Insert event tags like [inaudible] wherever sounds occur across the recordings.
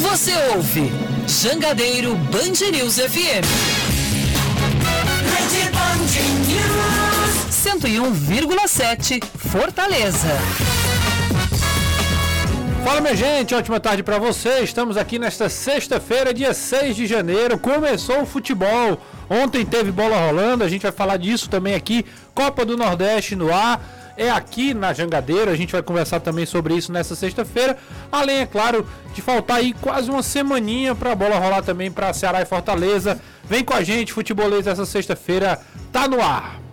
Você ouve Jangadeiro Band News FM. Rede Band News 101,7 Fortaleza. Fala minha gente, ótima tarde para você. Estamos aqui nesta sexta-feira, dia 6 de janeiro. Começou o futebol. Ontem teve bola rolando, a gente vai falar disso também aqui. Copa do Nordeste no ar. É aqui na Jangadeira, a gente vai conversar também sobre isso nessa sexta-feira. Além, é claro, de faltar aí quase uma semaninha para a bola rolar também para Ceará e Fortaleza. Vem com a gente, futebolês, essa sexta-feira tá no ar.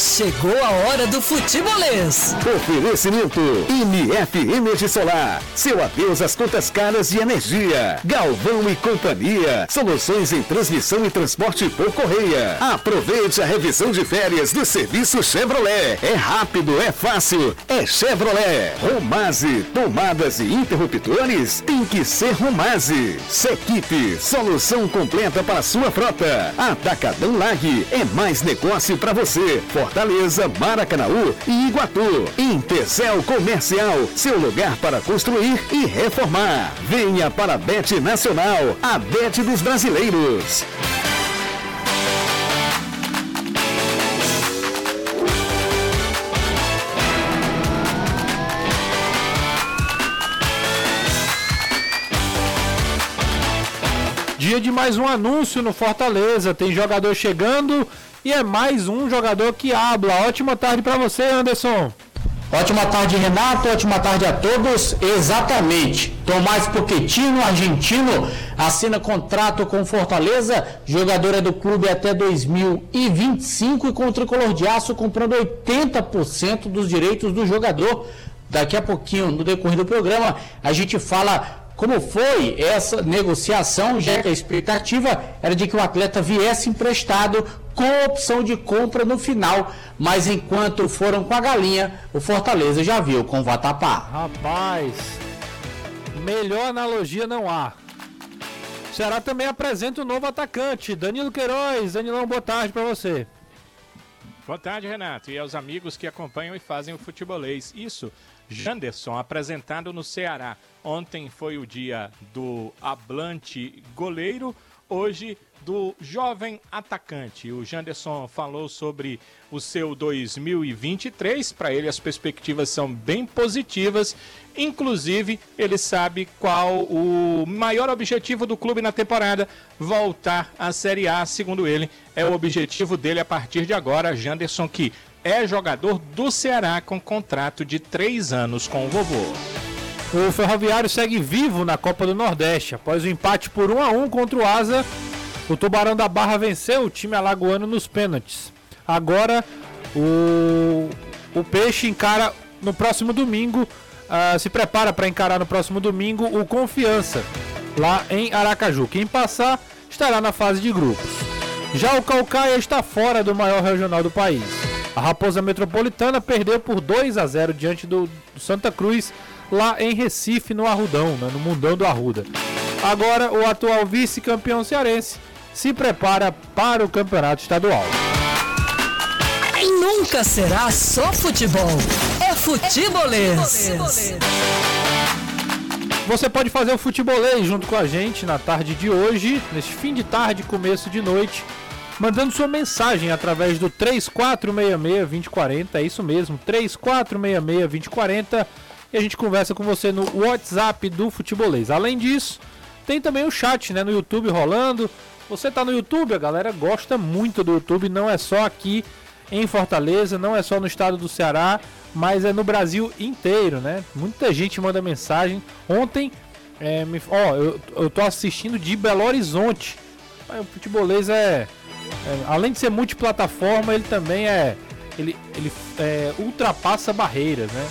Chegou a hora do futebolês. Oferecimento MF Energia Solar. Seu adeus às contas caras de energia. Galvão e Companhia. Soluções em transmissão e transporte por correia. Aproveite a revisão de férias do serviço Chevrolet. É rápido, é fácil, é Chevrolet. Romase, tomadas e interruptores tem que ser Romase. Sequipe, solução completa para sua frota. Atacadão Lag é mais negócio para você você, Fortaleza, Maracanaú e Iguatu. Intercel Comercial, seu lugar para construir e reformar. Venha para a Bet Nacional, a Bet dos Brasileiros. Dia de mais um anúncio no Fortaleza. Tem jogador chegando e é mais um jogador que habla. Ótima tarde para você, Anderson. Ótima tarde, Renato. Ótima tarde a todos. Exatamente. Tomás Pochettino, argentino, assina contrato com Fortaleza. Jogador é do clube até 2025 e com o tricolor de aço comprando 80% dos direitos do jogador. Daqui a pouquinho, no decorrer do programa, a gente fala como foi essa negociação, já que a expectativa era de que o atleta viesse emprestado com opção de compra no final, mas enquanto foram com a galinha, o Fortaleza já viu com o Vatapá. Rapaz, melhor analogia não há. O Ceará também apresenta o um novo atacante, Danilo Queiroz. Danilão, boa tarde para você. Boa tarde, Renato, e aos amigos que acompanham e fazem o futebolês. Isso, Janderson, apresentado no Ceará. Ontem foi o dia do hablante goleiro, hoje do jovem atacante. O Janderson falou sobre o seu 2023. Para ele, as perspectivas são bem positivas. Inclusive, ele sabe qual o maior objetivo do clube na temporada: voltar à Série A. Segundo ele, é o objetivo dele a partir de agora. Janderson, que é jogador do Ceará com contrato de três anos com o vovô. O Ferroviário segue vivo na Copa do Nordeste. Após o empate por 1 a 1 contra o Asa, o Tubarão da Barra venceu o time alagoano nos pênaltis. Agora o, o Peixe encara no próximo domingo, uh, se prepara para encarar no próximo domingo o Confiança, lá em Aracaju. Quem passar estará na fase de grupos. Já o Calcaia está fora do maior regional do país. A Raposa Metropolitana perdeu por 2 a 0 diante do, do Santa Cruz lá em Recife, no Arrudão, né, no Mundão do Arruda. Agora, o atual vice-campeão cearense se prepara para o campeonato estadual. E nunca será só futebol, é futebolês. Você pode fazer o futebolês junto com a gente na tarde de hoje, neste fim de tarde, começo de noite, mandando sua mensagem através do 3466-2040, é isso mesmo, 3466-2040 e a gente conversa com você no WhatsApp do Futebolês. Além disso, tem também o chat né, no YouTube rolando. Você tá no YouTube, a galera gosta muito do YouTube, não é só aqui em Fortaleza, não é só no estado do Ceará, mas é no Brasil inteiro, né? Muita gente manda mensagem. Ontem, é, me, ó, eu, eu tô assistindo de Belo Horizonte. O futebolês é, é, além de ser multiplataforma, ele também é, ele, ele é, ultrapassa barreiras, né?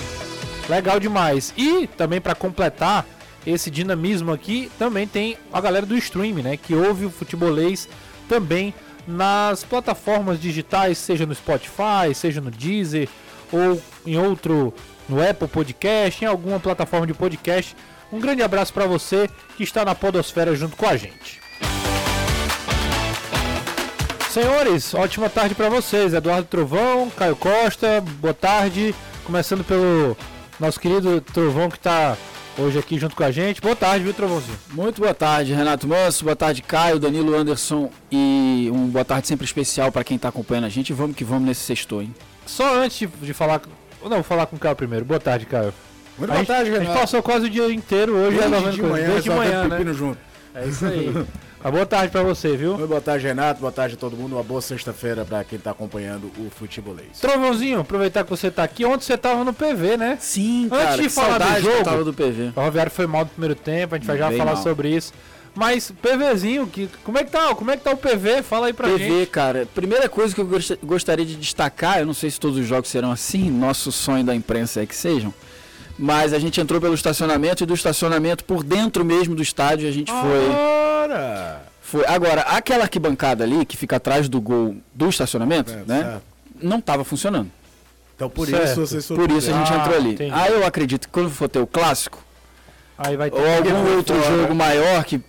Legal demais. E também para completar esse dinamismo aqui, também tem a galera do stream, né? Que ouve o futebolês também nas plataformas digitais, seja no Spotify, seja no Deezer ou em outro no Apple Podcast, em alguma plataforma de podcast. Um grande abraço para você que está na Podosfera junto com a gente. Senhores, ótima tarde para vocês. Eduardo Trovão, Caio Costa, boa tarde. Começando pelo nosso querido Trovão que está hoje aqui junto com a gente. Boa tarde, viu, Trovãozinho? Muito boa tarde, Renato Manso. Boa tarde, Caio, Danilo Anderson. E um boa tarde sempre especial para quem está acompanhando a gente. Vamos que vamos nesse sexto, hein? Só antes de, falar. Não, vou falar com o Caio primeiro. Boa tarde, Caio. Muito a boa gente, tarde, a gente Renato. passou quase o dia inteiro hoje Desde de manhã, Desde de resolvendo manhã, né? junto. É isso aí. [laughs] Mas boa tarde pra você, viu? Muito boa tarde, Renato. Boa tarde a todo mundo. Uma boa sexta-feira para quem tá acompanhando o futebolês. Trovãozinho, aproveitar que você tá aqui. Ontem você tava no PV, né? Sim, Antes cara. de falar do jogo- tava do PV. O Ferroviário foi mal no primeiro tempo, a gente vai já Bem falar mal. sobre isso. Mas PVzinho, que, como é que tá? Como é que tá o PV? Fala aí pra PV, gente. cara. Primeira coisa que eu gost- gostaria de destacar, eu não sei se todos os jogos serão assim, nosso sonho da imprensa é que sejam. Mas a gente entrou pelo estacionamento e do estacionamento por dentro mesmo do estádio a gente foi. Ora! Foi. Agora, aquela arquibancada ali que fica atrás do gol do estacionamento, É, né? certo. Não estava funcionando. Então por Certo. isso vocês foram Por isso a gente Ah, entrou ali. entendi. Aí eu acredito que quando for ter o clássico, Aí vai ter ou algum outro fora. jogo maior que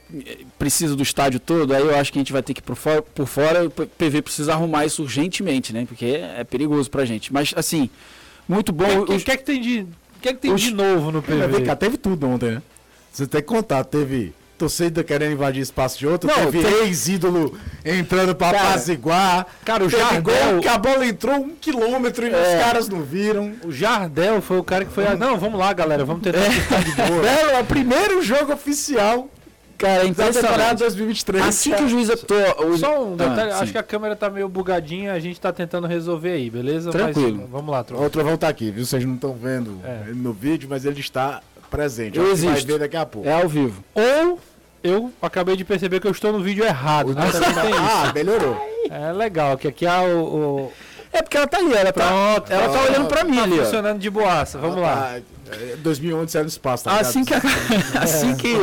precisa do estádio todo, aí eu acho que a gente vai ter que ir por fora, por fora o PV precisa arrumar isso urgentemente, né? Porque é perigoso pra gente. Mas assim, muito bom. O que, que, é que tem de, o que é que tem os- de novo no Mas vem PV? cá, teve tudo ontem, né? Você tem que contar, teve torcida querendo invadir espaço de outro, Não, teve ex-ídolo entrando pra Cara, apaziguar. cara, o Jardel- gol que a bola entrou um quilômetro e É. os caras não viram. O Jardel foi o cara que foi. Não, vamos lá, galera. Vamos tentar ficar de boa. [laughs] Belo, é o primeiro jogo oficial Cara, é temporada impressionante. 2023. Assim que o juiz apitou. o- Só um detalhe, Ah, acho que a câmera tá meio bugadinha, a gente tá tentando resolver aí, beleza? Tranquilo. Mas, vamos lá, Tro. O Trovão tá aqui, viu? Vocês não estão vendo É. no vídeo, mas ele está presente. Eu Ó, você vai existo. ver daqui a pouco. É ao vivo. Ou eu acabei de perceber que eu estou no vídeo errado. Né? Ah, melhorou. É legal, que aqui é o. o- É porque ela tá ali, ela, tá, Pronto, ela tá pronto. olhando pra mim tá ali, ó. funcionando de boaça. Vamos lá. Ah, é, 2011 saiu no espaço, tá Assim que, ligado? [laughs] assim que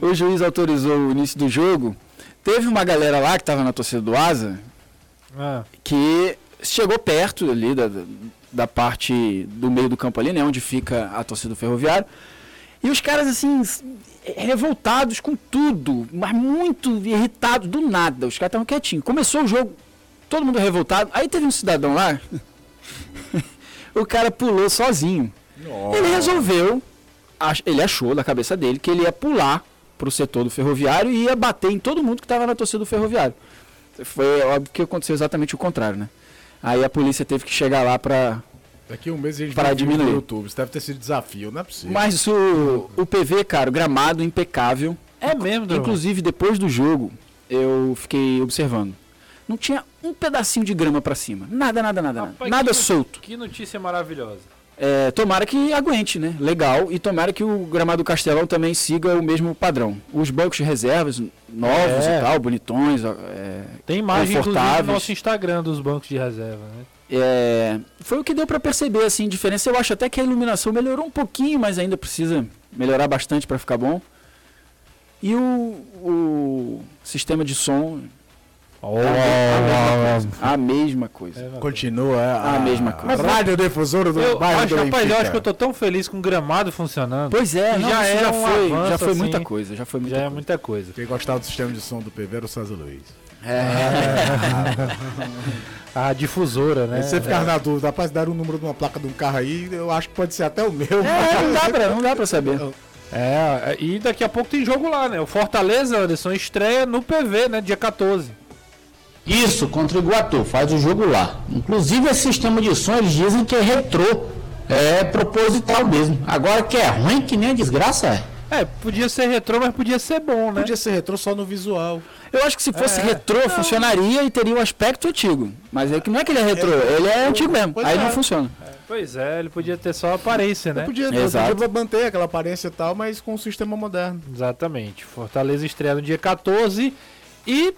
o juiz autorizou o início do jogo, teve uma galera lá que estava na torcida do Asa Ah, que chegou perto ali da, da parte do meio do campo ali, né, onde fica a torcida do Ferroviário. E os caras assim revoltados com tudo, mas muito irritados do nada. Os caras estavam quietinhos. Começou o jogo, todo mundo revoltado. Aí teve um cidadão lá, [laughs] o cara pulou sozinho. Ele resolveu, ele achou da cabeça dele que ele ia pular pro setor do ferroviário e ia bater em todo mundo que estava na torcida do ferroviário. Foi óbvio que aconteceu exatamente o contrário, né? Aí a polícia teve que chegar lá pra. Daqui um mês a gente Para vai diminuir. no YouTube. Isso deve ter sido desafio, não é possível. Mas o, o PV, cara, o gramado impecável. é mesmo. Inclusive, depois do jogo, eu fiquei observando. Não tinha um pedacinho de grama pra cima. Nada, nada, nada, nada. Rapaz, Nada que- solto. Que notícia maravilhosa. É, tomara que aguente, né? Legal. E tomara que o gramado do Castelão também siga o mesmo padrão. Os bancos de reservas novos É. e tal, bonitões. é, Tem imagem, inclusive, no Confortáveis. nosso Instagram dos bancos de reserva, né? É, foi o que deu pra perceber, assim, diferença. Eu acho até que a iluminação melhorou um pouquinho, mas ainda precisa melhorar bastante para ficar bom. E o, o sistema de som, a mesma coisa. É, Continua a, A mesma coisa. radiodifusora do Eu bairro acho, do rapaz, eu acho que eu tô tão feliz com o gramado funcionando. Pois é, não, já é já um foi, avanço, já foi muita assim. coisa, já foi muita Já é coisa. muita coisa. Quem gostava do sistema de som do PV era o César Luiz. [laughs] A difusora, né? Você ficar na dúvida, rapaz, dar o número de uma placa de um carro aí, eu acho que pode ser até o meu. É, não dá pra, não dá pra saber. É, e daqui a pouco tem jogo lá, né? O Fortaleza, Anderson, estreia no PV, né? Dia 14. Isso, contra o Iguatu, faz o jogo lá. Inclusive esse sistema de som eles dizem que é retrô, é proposital mesmo. Agora que é ruim que nem a desgraça é. É, podia ser retrô, mas podia ser bom, né? Podia ser retrô só no visual. Eu acho que se fosse É, retrô, funcionaria e teria o aspecto antigo. Mas é que não é que ele é retrô, ele é antigo mesmo. Pois Aí é. não funciona. Pois é, ele podia ter só aparência, né? Podia, Exato. podia manter aquela aparência e tal, mas com um sistema moderno. Exatamente. Fortaleza estreia no dia 14 e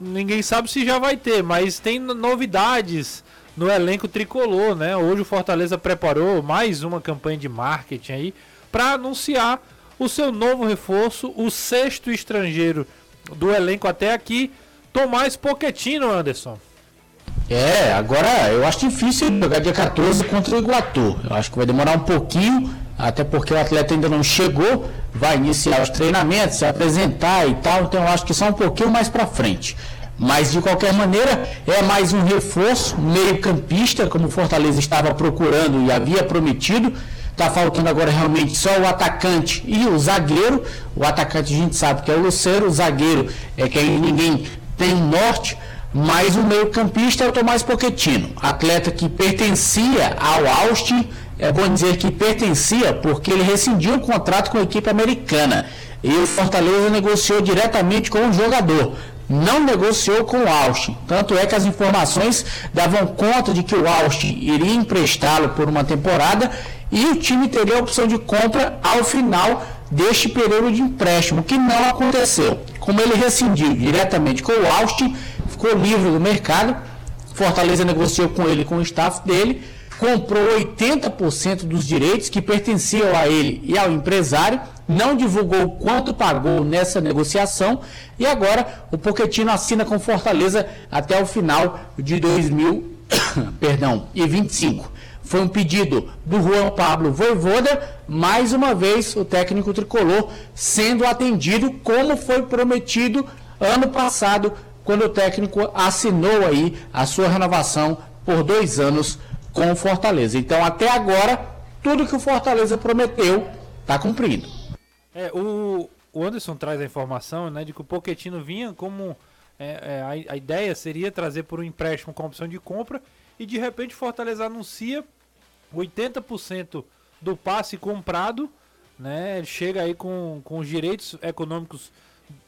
ninguém sabe se já vai ter, mas tem no- novidades no elenco tricolor, né? Hoje o Fortaleza preparou mais uma campanha de marketing aí para anunciar o seu novo reforço, o sexto estrangeiro do elenco até aqui, Tomás Poquetino, Anderson. É, agora eu acho difícil jogar dia 14 contra o Iguatu. Eu acho que vai demorar um pouquinho, até porque o atleta ainda não chegou, vai iniciar os treinamentos, se apresentar e tal, então eu acho que só um pouquinho mais pra frente. Mas de qualquer maneira, é mais um reforço, meio-campista, como o Fortaleza estava procurando e havia prometido. Está faltando agora realmente só o atacante e o zagueiro. O atacante a gente sabe que é o Luceiro, o zagueiro é que ninguém tem norte. Mas o meio-campista é o Tomás Pochettino, atleta que pertencia ao Austin, é bom dizer que pertencia porque ele rescindiu o contrato com a equipe americana. E o Fortaleza negociou diretamente com o jogador, não negociou com o Austin. Tanto é que as informações davam conta de que o Austin iria emprestá-lo por uma temporada e o time teria a opção de compra ao final deste período de empréstimo, que não aconteceu. Como ele rescindiu diretamente com o Austin, ficou livre do mercado. Fortaleza negociou com ele, com o staff dele, comprou 80% dos direitos que pertenciam a ele e ao empresário não divulgou quanto pagou nessa negociação e agora o Poquetino assina com Fortaleza até o final de 2025. [coughs] Foi um pedido do Juan Pablo Voivoda, mais uma vez o técnico tricolor sendo atendido como foi prometido ano passado, quando o técnico assinou aí a sua renovação por dois anos com o Fortaleza. Então até agora, tudo que o Fortaleza prometeu está cumprindo. É, o, o Anderson traz a informação né, de que o Poquetino vinha como. É, é, a, a, ideia seria trazer por um empréstimo com opção de compra e de repente Fortaleza anuncia 80% do passe comprado, né? Chega aí com, com os direitos econômicos.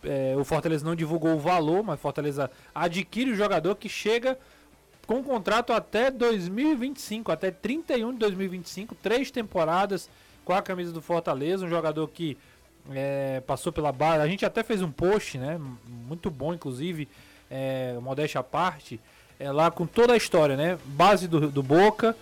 É, o Fortaleza não divulgou o valor, mas Fortaleza adquire o jogador que chega com contrato até 2025, até 31 de 2025, três temporadas com a camisa do Fortaleza, um jogador que é, passou pela base. A gente até fez um post, né? Muito bom, inclusive, é, modéstia à parte, é, lá com toda a história, né? Base do, do Boca,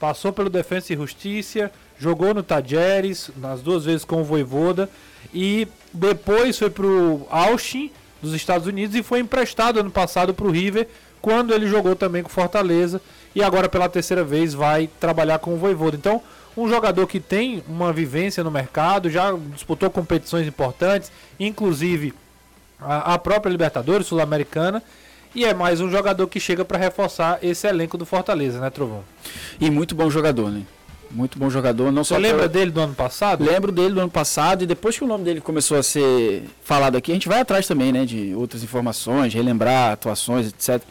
passou pelo Defensa e Justiça, jogou no Tajeres, nas duas vezes com o Voivoda, e depois foi pro Austin, dos Estados Unidos, e foi emprestado ano passado pro River, quando ele jogou também com Fortaleza, e agora pela terceira vez vai trabalhar com o Voivoda. Então, um jogador que tem uma vivência no mercado, já disputou competições importantes, inclusive a, a própria Libertadores Sul-Americana. E é mais um jogador que chega para reforçar esse elenco do Fortaleza, né, Trovão? E muito bom jogador, né? Muito bom jogador. Não Você lembra dele do ano passado? Lembro dele do ano passado e depois que o nome dele começou a ser falado aqui, a gente vai atrás também, né, de outras informações, relembrar atuações, etc.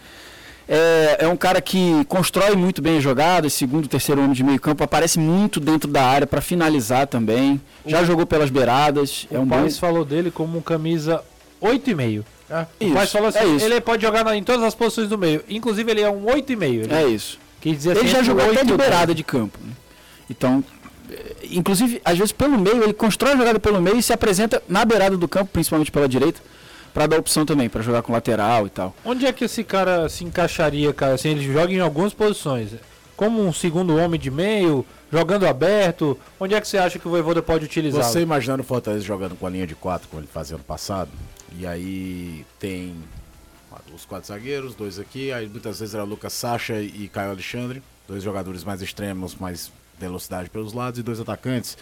É, é um cara que constrói muito bem a jogada, segundo, terceiro homem de meio campo, aparece muito dentro da área para finalizar também. Já o... jogou pelas beiradas. O é um bom... falou dele como um camisa 8,5. É. O Paz falou assim, é isso. ele pode jogar na, em todas as posições do meio. Inclusive ele é um 8,5. É isso. Quer dizer ele assim, já jogou até de beirada de campo. Né? Então, é, inclusive, às vezes pelo meio, ele constrói a jogada pelo meio e se apresenta na beirada do campo, principalmente pela direita para dar opção também, para jogar com lateral e tal. Onde é que esse cara se encaixaria, cara? Assim, ele joga em algumas posições. Como um segundo homem de meio, jogando aberto. Onde é que você acha que o Voivoda pode utilizar? Você imaginando o Fortaleza jogando com a linha de quatro, como ele fazia ano passado, e aí tem os quatro zagueiros, dois aqui, aí muitas vezes era Lucas Sacha e Caio Alexandre, dois jogadores mais extremos, mais velocidade pelos lados e dois atacantes.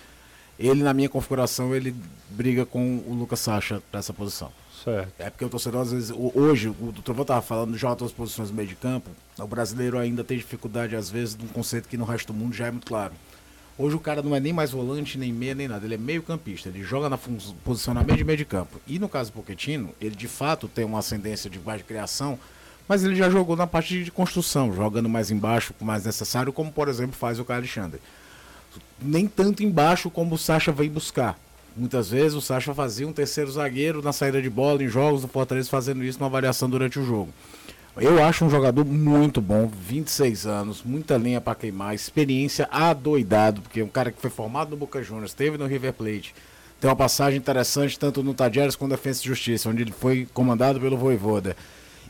Ele, na minha configuração, ele briga com o Lucas Sacha para essa posição. Certo. É porque o torcedor, às vezes, hoje, o Trovão estava falando, joga todas as posições no meio de campo. O brasileiro ainda tem dificuldade, às vezes, de um conceito que no resto do mundo já é muito claro. Hoje o cara não é nem mais volante, nem meia, nem nada. Ele é meio campista. Ele joga na posicionamento de meio de campo. E no caso do Pochettino, ele de fato tem uma ascendência de baixa criação, mas ele já jogou na parte de construção, jogando mais embaixo, mais necessário, como por exemplo faz o Caio Alexandre. Nem tanto embaixo como o Sacha vem buscar. Muitas vezes o Sacha fazia um terceiro zagueiro na saída de bola em jogos do Fortaleza, fazendo isso numa variação durante o jogo. Eu acho um jogador muito bom, 26 anos, muita linha para queimar, experiência adoidado, porque é um cara que foi formado no Boca Juniors, esteve no River Plate, tem uma passagem interessante tanto no Tadieres quanto na Defesa e Justiça, onde ele foi comandado pelo Voivoda.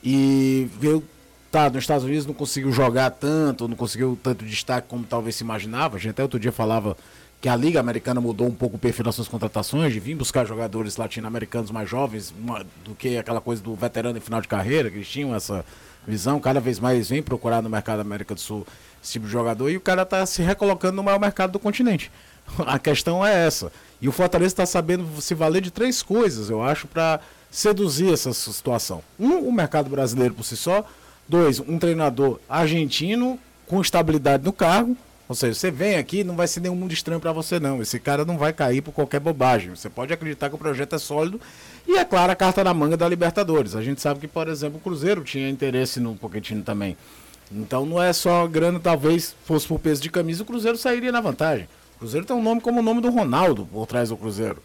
E veio, tá, nos Estados Unidos não conseguiu jogar tanto, não conseguiu tanto destaque como talvez se imaginava. A gente até outro dia falava que a Liga Americana mudou um pouco o perfil das suas contratações, de vir buscar jogadores latino-americanos mais jovens uma, do que aquela coisa do veterano em final de carreira, que eles tinham essa visão, cada vez mais vem procurar no mercado da América do Sul esse tipo de jogador e o cara está se recolocando no maior mercado do continente. [laughs] A questão é essa. E o Fortaleza está sabendo se valer de três coisas, eu acho, para seduzir essa situação. Um, o mercado brasileiro por si só. Dois, um treinador argentino com estabilidade no cargo Ou seja, você vem aqui, não vai ser nenhum mundo estranho para você não. Esse cara não vai cair por qualquer bobagem. Você pode acreditar que o projeto é sólido e é claro a carta na manga da Libertadores. A gente sabe que, por exemplo, o Cruzeiro tinha interesse no Pochettino também. Então não é só grana, talvez fosse por peso de camisa, o Cruzeiro sairia na vantagem. O Cruzeiro tem um nome como o nome do Ronaldo por trás do Cruzeiro.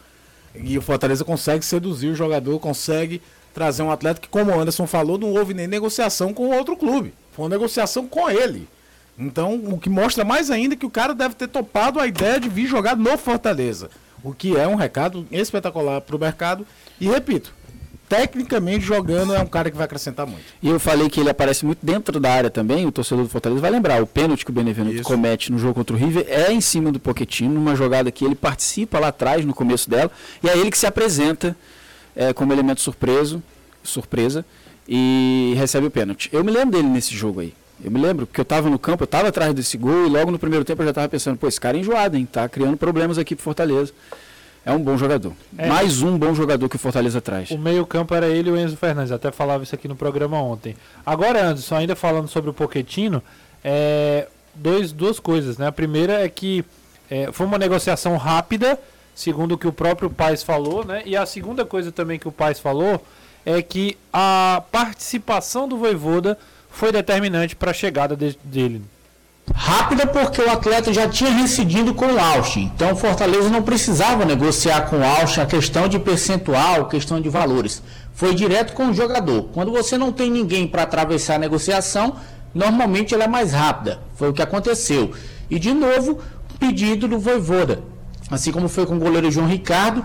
E o Fortaleza consegue seduzir o jogador, consegue trazer um atleta que, como o Anderson falou, não houve nem negociação com outro clube. Foi uma negociação com ele. Então, o que mostra mais ainda é que o cara deve ter topado a ideia de vir jogar no Fortaleza. O que é um recado espetacular para o mercado. E repito, tecnicamente jogando é um cara que vai acrescentar muito. E eu falei que ele aparece muito dentro da área também, o torcedor do Fortaleza vai lembrar, o pênalti que o Benevenuto Isso. comete no jogo contra o River é em cima do Pochettino, numa jogada que ele participa lá atrás, no começo dela, e é ele que se apresenta é, como elemento surpreso, surpresa e recebe o pênalti. Eu me lembro dele nesse jogo aí. Eu me lembro, porque eu estava no campo, eu estava atrás desse gol e logo no primeiro tempo eu já estava pensando, pô, esse cara é enjoado, hein? Tá criando problemas aqui pro Fortaleza. É um bom jogador. É. Mais um bom jogador que o Fortaleza traz. O meio-campo era ele e o Enzo Fernandes. Até falava isso aqui no programa ontem. Agora, Anderson, ainda falando sobre o Poquetino, é, dois, duas coisas. Né? A primeira é que é, foi uma negociação rápida, segundo o que o próprio Paes falou, né? E a segunda coisa também que o Paes falou é que a participação do Voivoda foi determinante para a chegada de, dele. Rápida porque o atleta já tinha residido com o Austin. Então o Fortaleza não precisava negociar com o Austin a questão de percentual, questão de valores. Foi direto com o jogador. Quando você não tem ninguém para atravessar a negociação, normalmente ela é mais rápida. Foi o que aconteceu. E de novo, pedido do Voivoda. Assim como foi com o goleiro João Ricardo,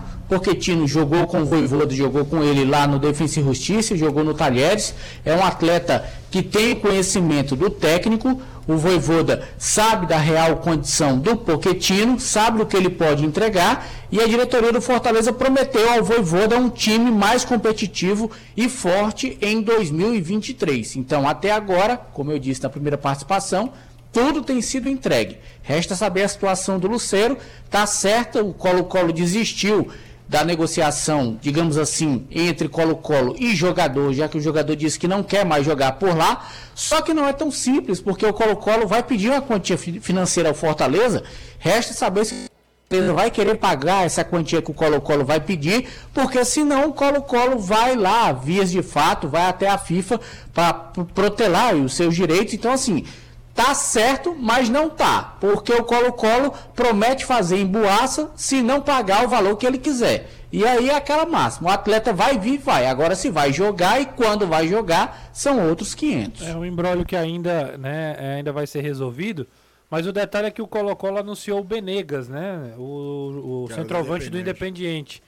Tino jogou com o Voivoda, jogou com ele lá no Defensa e Justiça, jogou no Talheres. É um atleta que tem conhecimento do técnico. O Voivoda sabe da real condição do Poquetino, sabe o que ele pode entregar. E a diretoria do Fortaleza prometeu ao Voivoda um time mais competitivo e forte em 2023. Então, até agora, como eu disse na primeira participação, tudo tem sido entregue. Resta saber a situação do Lucero. Tá certa, o Colo-Colo desistiu da negociação, digamos assim, entre Colo-Colo e jogador, já que o jogador disse que não quer mais jogar por lá. Só que não é tão simples, porque o Colo-Colo vai pedir uma quantia financeira ao Fortaleza. Resta saber se ele vai querer pagar essa quantia que o Colo-Colo vai pedir, porque senão o Colo-Colo vai lá, vias de fato, vai até a FIFA para protelar os seus direitos. Então, assim, Tá certo, mas não tá, porque o Colo-Colo promete fazer em Boaça se não pagar o valor que ele quiser. E aí é aquela máxima, o atleta vai vir, vai. Agora se vai jogar e quando vai jogar, são outros 500. É um embrólio que ainda, né, é, ainda vai ser resolvido. Mas o detalhe é que o Colo-Colo anunciou o Benegas, né? O, o centroavante do Independiente.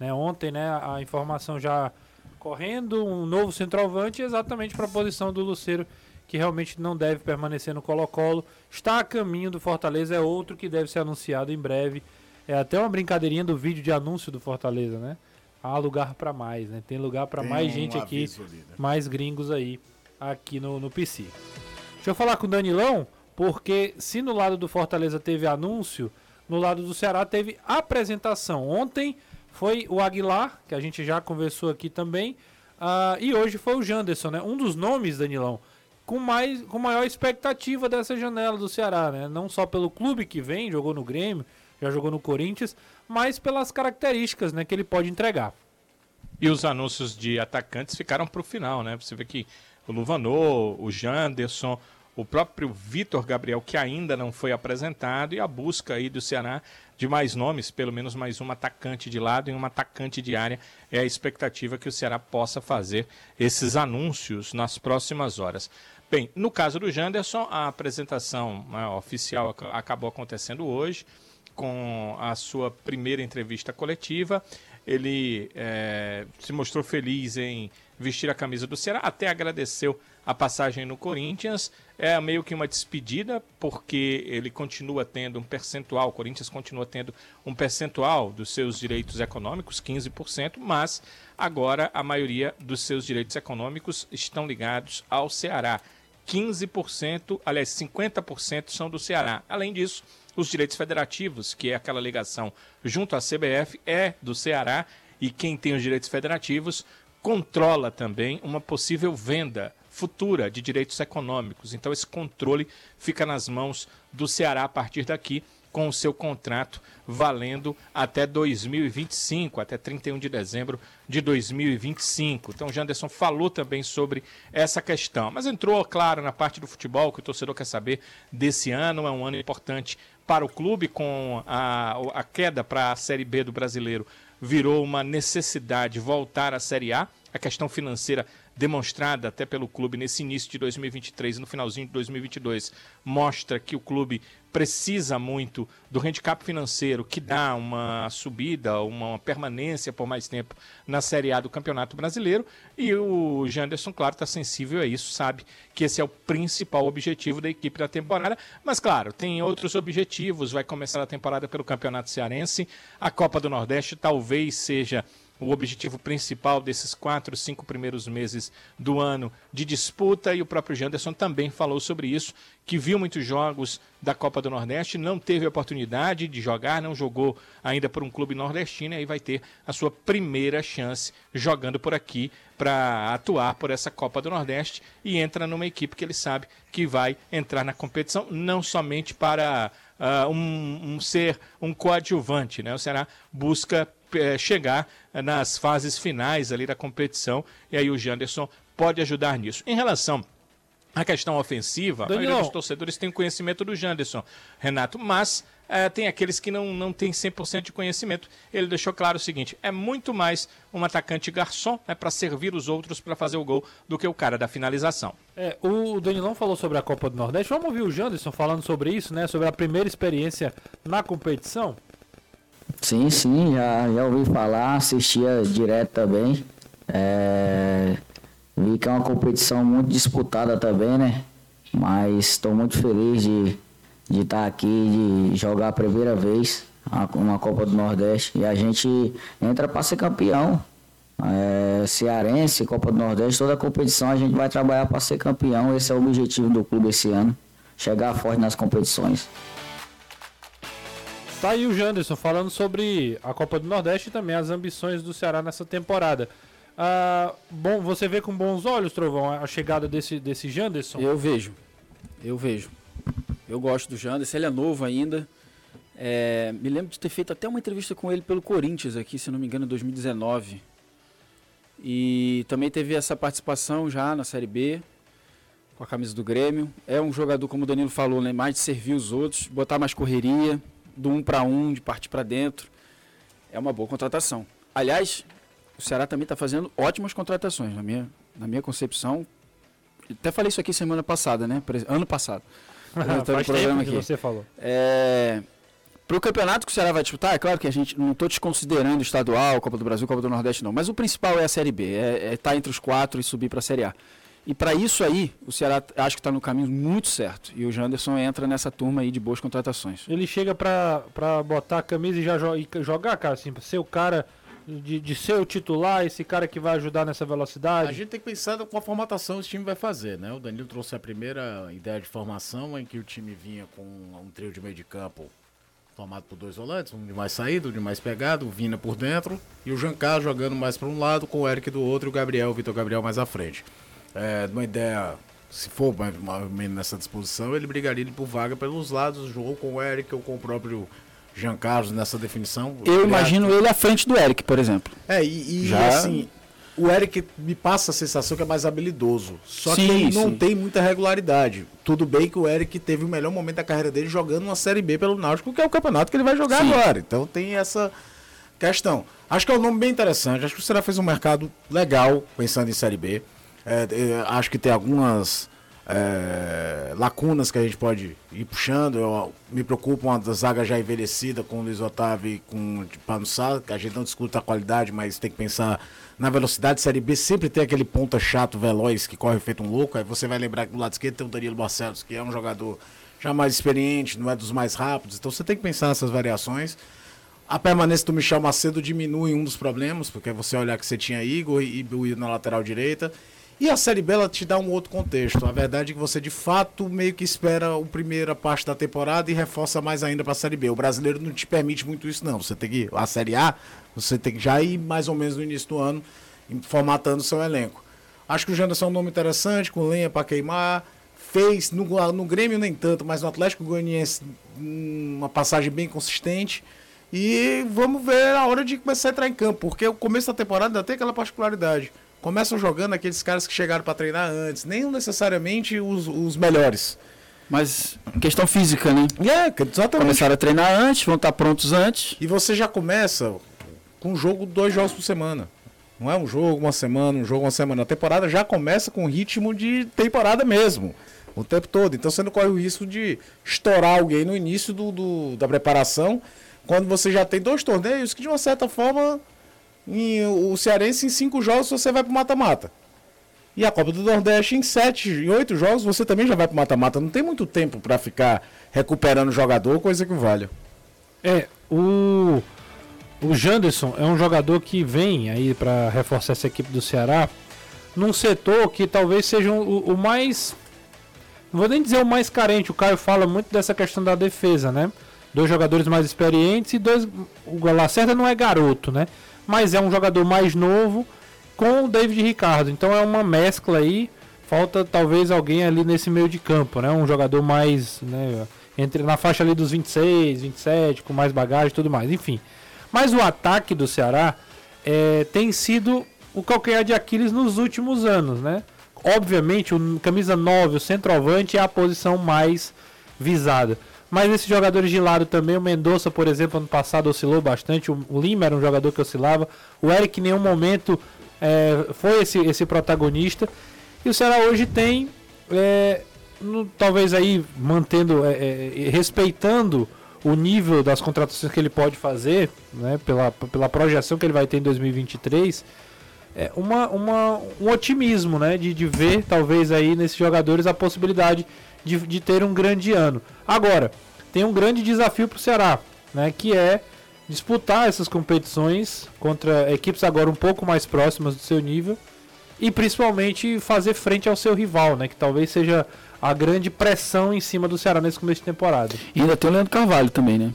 Né? Ontem, né, a informação já correndo, um novo centroavante exatamente para a posição do Luceiro que realmente não deve permanecer no Colo-Colo. Está a caminho do Fortaleza, é outro que deve ser anunciado em breve. É até uma brincadeirinha do vídeo de anúncio do Fortaleza, né? Há lugar para mais, né? Tem lugar para mais um gente aqui, ali, né? mais gringos aí, aqui no, no PC. Deixa eu falar com o Danilão, porque se no lado do Fortaleza teve anúncio, no lado do Ceará teve apresentação. Ontem foi o Aguilar, que a gente já conversou aqui também, uh, e hoje foi o Janderson, né? Um dos nomes, Danilão, com, mais, com maior expectativa dessa janela do Ceará, né? Não só pelo clube que vem, jogou no Grêmio, já jogou no Corinthians, mas pelas características né, que ele pode entregar. E os anúncios de atacantes ficaram para o final, né? Você vê que o Luvanô, o Janderson, o próprio Vitor Gabriel, que ainda não foi apresentado, e a busca aí do Ceará de mais nomes, pelo menos mais um atacante de lado e um atacante de área. É a expectativa que o Ceará possa fazer esses anúncios nas próximas horas. Bem, no caso do Janderson, a apresentação né, oficial acabou acontecendo hoje, com a sua primeira entrevista coletiva. Ele é, se mostrou feliz em vestir a camisa do Ceará, até agradeceu a passagem no Corinthians. É meio que uma despedida, porque ele continua tendo um percentual, o Corinthians continua tendo um percentual dos seus direitos econômicos, 15%, mas agora a maioria dos seus direitos econômicos estão ligados ao Ceará. 15%, aliás, 50% são do Ceará. Além disso, os direitos federativos, que é aquela ligação junto à CBF, é do Ceará e quem tem os direitos federativos controla também uma possível venda futura de direitos econômicos. Então esse controle fica nas mãos do Ceará a partir daqui com o seu contrato valendo até 2025, até 31 de dezembro de 2025. Então, o Janderson falou também sobre essa questão, mas entrou, claro, na parte do futebol, que o torcedor quer saber desse ano. É um ano importante para o clube, com a, a queda para a Série B do brasileiro, virou uma necessidade voltar à Série A. A questão financeira demonstrada até pelo clube nesse início de 2023 e no finalzinho de 2022 mostra que o clube precisa muito do handicap financeiro que dá uma subida, uma permanência por mais tempo na Série A do Campeonato Brasileiro. E o Janderson, claro, está sensível a isso, sabe que esse é o principal objetivo da equipe da temporada. Mas, claro, tem outros objetivos. Vai começar a temporada pelo Campeonato Cearense. A Copa do Nordeste talvez seja o objetivo principal desses quatro, cinco primeiros meses do ano de disputa, e o próprio Janderson também falou sobre isso, que viu muitos jogos da Copa do Nordeste, não teve oportunidade de jogar, não jogou ainda por um clube nordestino, e aí vai ter a sua primeira chance jogando por aqui para atuar por essa Copa do Nordeste e entra numa equipe que ele sabe que vai entrar na competição, não somente para uh, um, um, ser um coadjuvante, né? O Ceará busca é, chegar nas fases finais ali da competição e aí o Janderson pode ajudar nisso. Em relação à questão ofensiva, Daniel. dos torcedores tem conhecimento do Janderson, Renato, mas é, tem aqueles que não, não têm 100% de conhecimento. Ele deixou claro o seguinte: é muito mais um atacante garçom né, para servir os outros para fazer o gol do que o cara da finalização. É, o Danilão falou sobre a Copa do Nordeste. Vamos ouvir o Janderson falando sobre isso, né? Sobre a primeira experiência na competição. Sim, sim, já, já ouvi falar, assistia direto também. É, vi que é uma competição muito disputada também, né? Mas estou muito feliz de de estar tá aqui, de jogar a primeira vez uma Copa do Nordeste. E a gente entra para ser campeão. É, cearense, Copa do Nordeste, toda a competição a gente vai trabalhar para ser campeão. Esse é o objetivo do clube esse ano. Chegar forte nas competições. Tá aí o Janderson falando sobre a Copa do Nordeste e também as ambições do Ceará nessa temporada. Ah, bom, você vê com bons olhos, Trovão, a chegada desse, desse Janderson? Eu vejo. Eu vejo. Eu gosto do Janderson, ele é novo ainda. É, me lembro de ter feito até uma entrevista com ele pelo Corinthians aqui, se não me engano, em 2019. E também teve essa participação já na Série B, com a camisa do Grêmio. É um jogador, como o Danilo falou, né, mais de servir os outros, botar mais correria, do um para um, de partir para dentro. É uma boa contratação. Aliás, o Ceará também está fazendo ótimas contratações, na minha, na minha concepção. Até falei isso aqui semana passada, né? Ano passado. [laughs] Faz programa tempo que você falou. É, para o campeonato que o Ceará vai disputar, é claro que a gente não estou desconsiderando o estadual, Copa do Brasil, Copa do Nordeste, não. Mas o principal é a Série B, é estar é tá entre os quatro e subir para a Série A. E para isso aí, o Ceará acho que está no caminho muito certo. E o Janderson entra nessa turma aí de boas contratações. Ele chega para botar a camisa e já jo e jogar, cara, assim, ser o cara de, de ser o titular, esse cara que vai ajudar nessa velocidade? A gente tem que pensar com a formatação que o time vai fazer, né? O Danilo trouxe a primeira ideia de formação em que o time vinha com um trio de meio de campo formado por dois volantes, um de mais saído, um de mais pegado, o Vina por dentro e o Jancar jogando mais para um lado, com o Eric do outro e o Gabriel, o Vitor Gabriel mais à frente. É, uma ideia, se for nessa disposição, ele brigaria por vaga pelos lados, jogou com o Eric ou com o próprio Jean Carlos nessa definição. Eu imagino ele à frente do Eric, por exemplo. É, e, e Já... assim, o Eric me passa a sensação que é mais habilidoso. Só sim, que ele não sim. tem muita regularidade. Tudo bem que o Eric teve o melhor momento da carreira dele jogando uma Série B pelo Náutico, que é o campeonato que ele vai jogar sim. agora. Então tem essa questão. Acho que é um nome bem interessante. Acho que o Será fez um mercado legal pensando em Série B. É, é, acho que tem algumas é, lacunas que a gente pode ir puxando. Eu me preocupo uma zaga já envelhecida com o Luiz Otávio e com o Pano Sá, que a gente não discute a qualidade, mas tem que pensar na velocidade. Série B sempre tem aquele ponta chato, veloz, que corre feito um louco. Aí você vai lembrar que do lado esquerdo tem o Danilo Barcelos, que é um jogador já mais experiente, não é dos mais rápidos. Então você tem que pensar nessas variações. A permanência do Michel Macedo diminui um dos problemas, porque você olhar que você tinha Igor e Igor na lateral direita. E a Série B ela te dá um outro contexto. A verdade é que você de fato meio que espera a primeira parte da temporada e reforça mais ainda para a Série B. O brasileiro não te permite muito isso, não. Você tem que. A Série A, você tem que já ir mais ou menos no início do ano formatando seu elenco. Acho que o Janderson é um nome interessante, com lenha para queimar. Fez, no, no Grêmio nem tanto, mas no Atlético Goianiense hum, uma passagem bem consistente. E vamos ver a hora de começar a entrar em campo, porque o começo da temporada ainda tem aquela particularidade. Começam jogando aqueles caras que chegaram para treinar antes, nem necessariamente os, os melhores. Mas questão física, né? É, exatamente. Começaram a treinar antes, vão estar prontos antes. E você já começa com um jogo, dois jogos por semana. Não é um jogo, uma semana, um jogo, uma semana. A temporada já começa com ritmo de temporada mesmo. O tempo todo. Então você não corre o risco de estourar alguém no início do, do da preparação. Quando você já tem dois torneios que, de uma certa forma, em, o Cearense em cinco jogos você vai para mata-mata. E a Copa do Nordeste em sete, em oito jogos você também já vai para mata-mata. Não tem muito tempo para ficar recuperando jogador, coisa que vale. É, o o Janderson é um jogador que vem aí para reforçar essa equipe do Ceará num setor que talvez seja o, o, mais. Não vou nem dizer o mais carente, o Caio fala muito dessa questão da defesa, né? Dois jogadores mais experientes e dois. O Lacerda não é garoto, né? Mas é um jogador mais novo com o David Ricardo. Então é uma mescla aí. Falta talvez alguém ali nesse meio de campo, né? Um jogador mais. Né? Entre, na faixa ali dos 26, 27, com mais bagagem e tudo mais. Enfim. Mas o ataque do Ceará é, tem sido o calcanhar de Aquiles nos últimos anos, né? Obviamente, o camisa 9, o centroavante, é a posição mais visada. Mas esses jogadores de lado também, o Mendonça, por exemplo, ano passado oscilou bastante. O, Lima era um jogador que oscilava. O Eric, em nenhum momento, é, foi esse, esse protagonista. E o Ceará hoje tem, é, no, talvez aí mantendo, é, é respeitando o nível das contratações que ele pode fazer, né, pela, pela projeção que ele vai ter em 2023, é uma, uma, um otimismo né, de, de ver, talvez, aí nesses jogadores a possibilidade de, de ter um grande ano. Agora, tem um grande desafio para o Ceará, né, que é disputar essas competições contra equipes agora um pouco mais próximas do seu nível e principalmente fazer frente ao seu rival, né, que talvez seja a grande pressão em cima do Ceará nesse começo de temporada. E ainda tem o Leandro Carvalho também, né?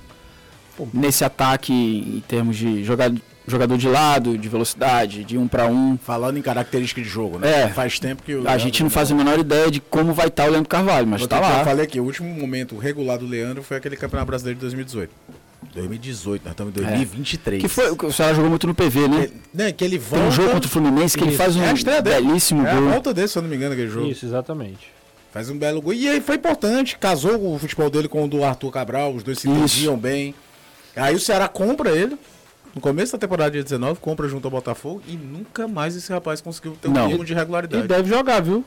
Pô, Nesse ataque em termos de jogador, jogador de lado, de velocidade, de um para um. Falando em característica de jogo, né? É. Faz tempo que o A gente não faz a menor ideia de como vai estar o Leandro Carvalho, mas está lá. Eu falei aqui, o último momento regular do Leandro foi aquele Campeonato Brasileiro de 2018. 2018, nós estamos em 2023. É. Que foi, o Ceará jogou muito no PV, né? Que, né, que ele volta. Tem um jogo contra o Fluminense que ele faz um é belíssimo é gol. É a volta dele, se eu não me engano, aquele jogo. Isso, exatamente. Faz um belo gol. E aí foi importante, casou o futebol dele com o do Arthur Cabral, os dois se entendiam bem. Aí o Ceará compra ele. No começo da temporada de 19, compra junto ao Botafogo e nunca mais esse rapaz conseguiu ter um mínimo de regularidade. E deve jogar, viu?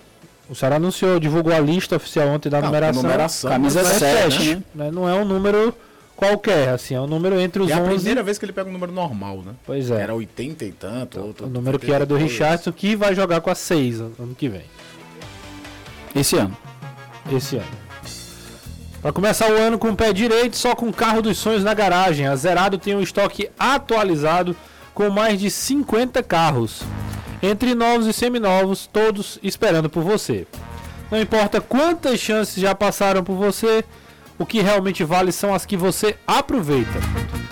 O Ceará anunciou, divulgou a lista oficial ontem da Não, numeração. numeração. Camisa 7, né? Não é um número qualquer, assim, é um número entre os é 11... É a primeira vez que ele pega um número normal, né? Pois é. Era 80 e tanto. Outro, o número que era do Richardson, que vai jogar com a 6 ano que vem. Esse ano. Esse ano. Para começar o ano com o pé direito, só com o carro dos sonhos na garagem. A Zerado tem um estoque atualizado com mais de 50 carros. Entre novos e seminovos, todos esperando por você. Não importa quantas chances já passaram por você, o que realmente vale são as que você aproveita.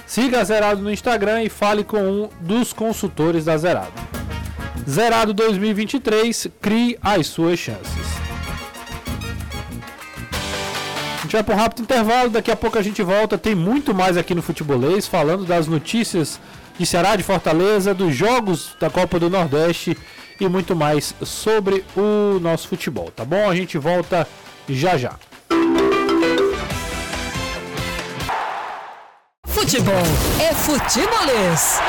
Siga a Zerado no Instagram e fale com um dos consultores da Zerado. Zerado 2023, crie as suas chances. Gente vai para um rápido intervalo, daqui a pouco a gente volta. Tem muito mais aqui no Futebolês, falando das notícias de Ceará, de Fortaleza, dos jogos da Copa do Nordeste e muito mais sobre o nosso futebol, tá bom? A gente volta já já. Futebol é futebolês.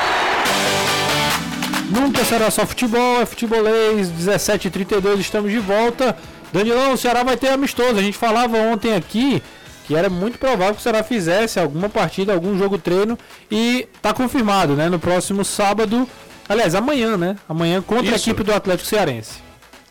Nunca será só futebol, é futebolês. 17h32, estamos de volta. Danilão, o Ceará vai ter amistoso. A gente falava ontem aqui que era muito provável que o Ceará fizesse alguma partida, algum jogo treino e tá confirmado, né? No próximo sábado, aliás, amanhã, né? Amanhã contra Isso. a equipe do Atlético Cearense.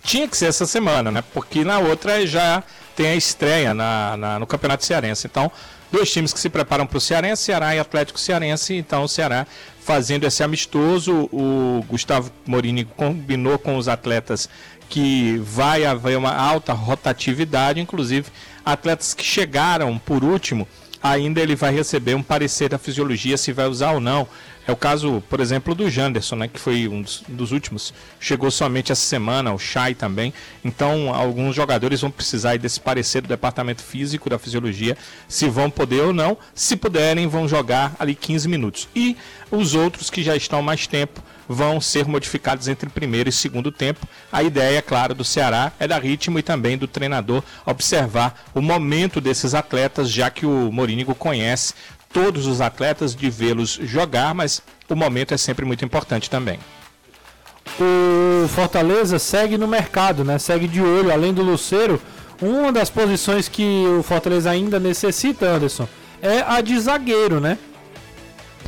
Tinha que ser essa semana, né? Porque na outra já tem a estreia na, na no Campeonato Cearense. Então, dois times que se preparam para o Cearense, Ceará e Atlético Cearense. Então, o Ceará fazendo esse amistoso. O Gustavo Morini combinou com os atletas que vai haver uma alta rotatividade, inclusive atletas que chegaram por último, ainda ele vai receber um parecer da fisiologia se vai usar ou não É o caso, por exemplo, do Janderson, né, que foi um dos, dos últimos, chegou somente essa semana, o Chay também. Então, alguns jogadores vão precisar desse parecer do departamento físico, da fisiologia, se vão poder ou não. Se puderem, vão jogar ali 15 minutos. E os outros que já estão mais tempo vão ser modificados entre primeiro e segundo tempo. A ideia, claro, do Ceará é dar ritmo e também do treinador observar o momento desses atletas, já que o Morínigo conhece todos os atletas de vê-los jogar, mas o momento é sempre muito importante também. O Fortaleza segue no mercado, né? Segue de olho, além do Luceiro. Uma das posições que o Fortaleza ainda necessita, Anderson, é a de zagueiro, né?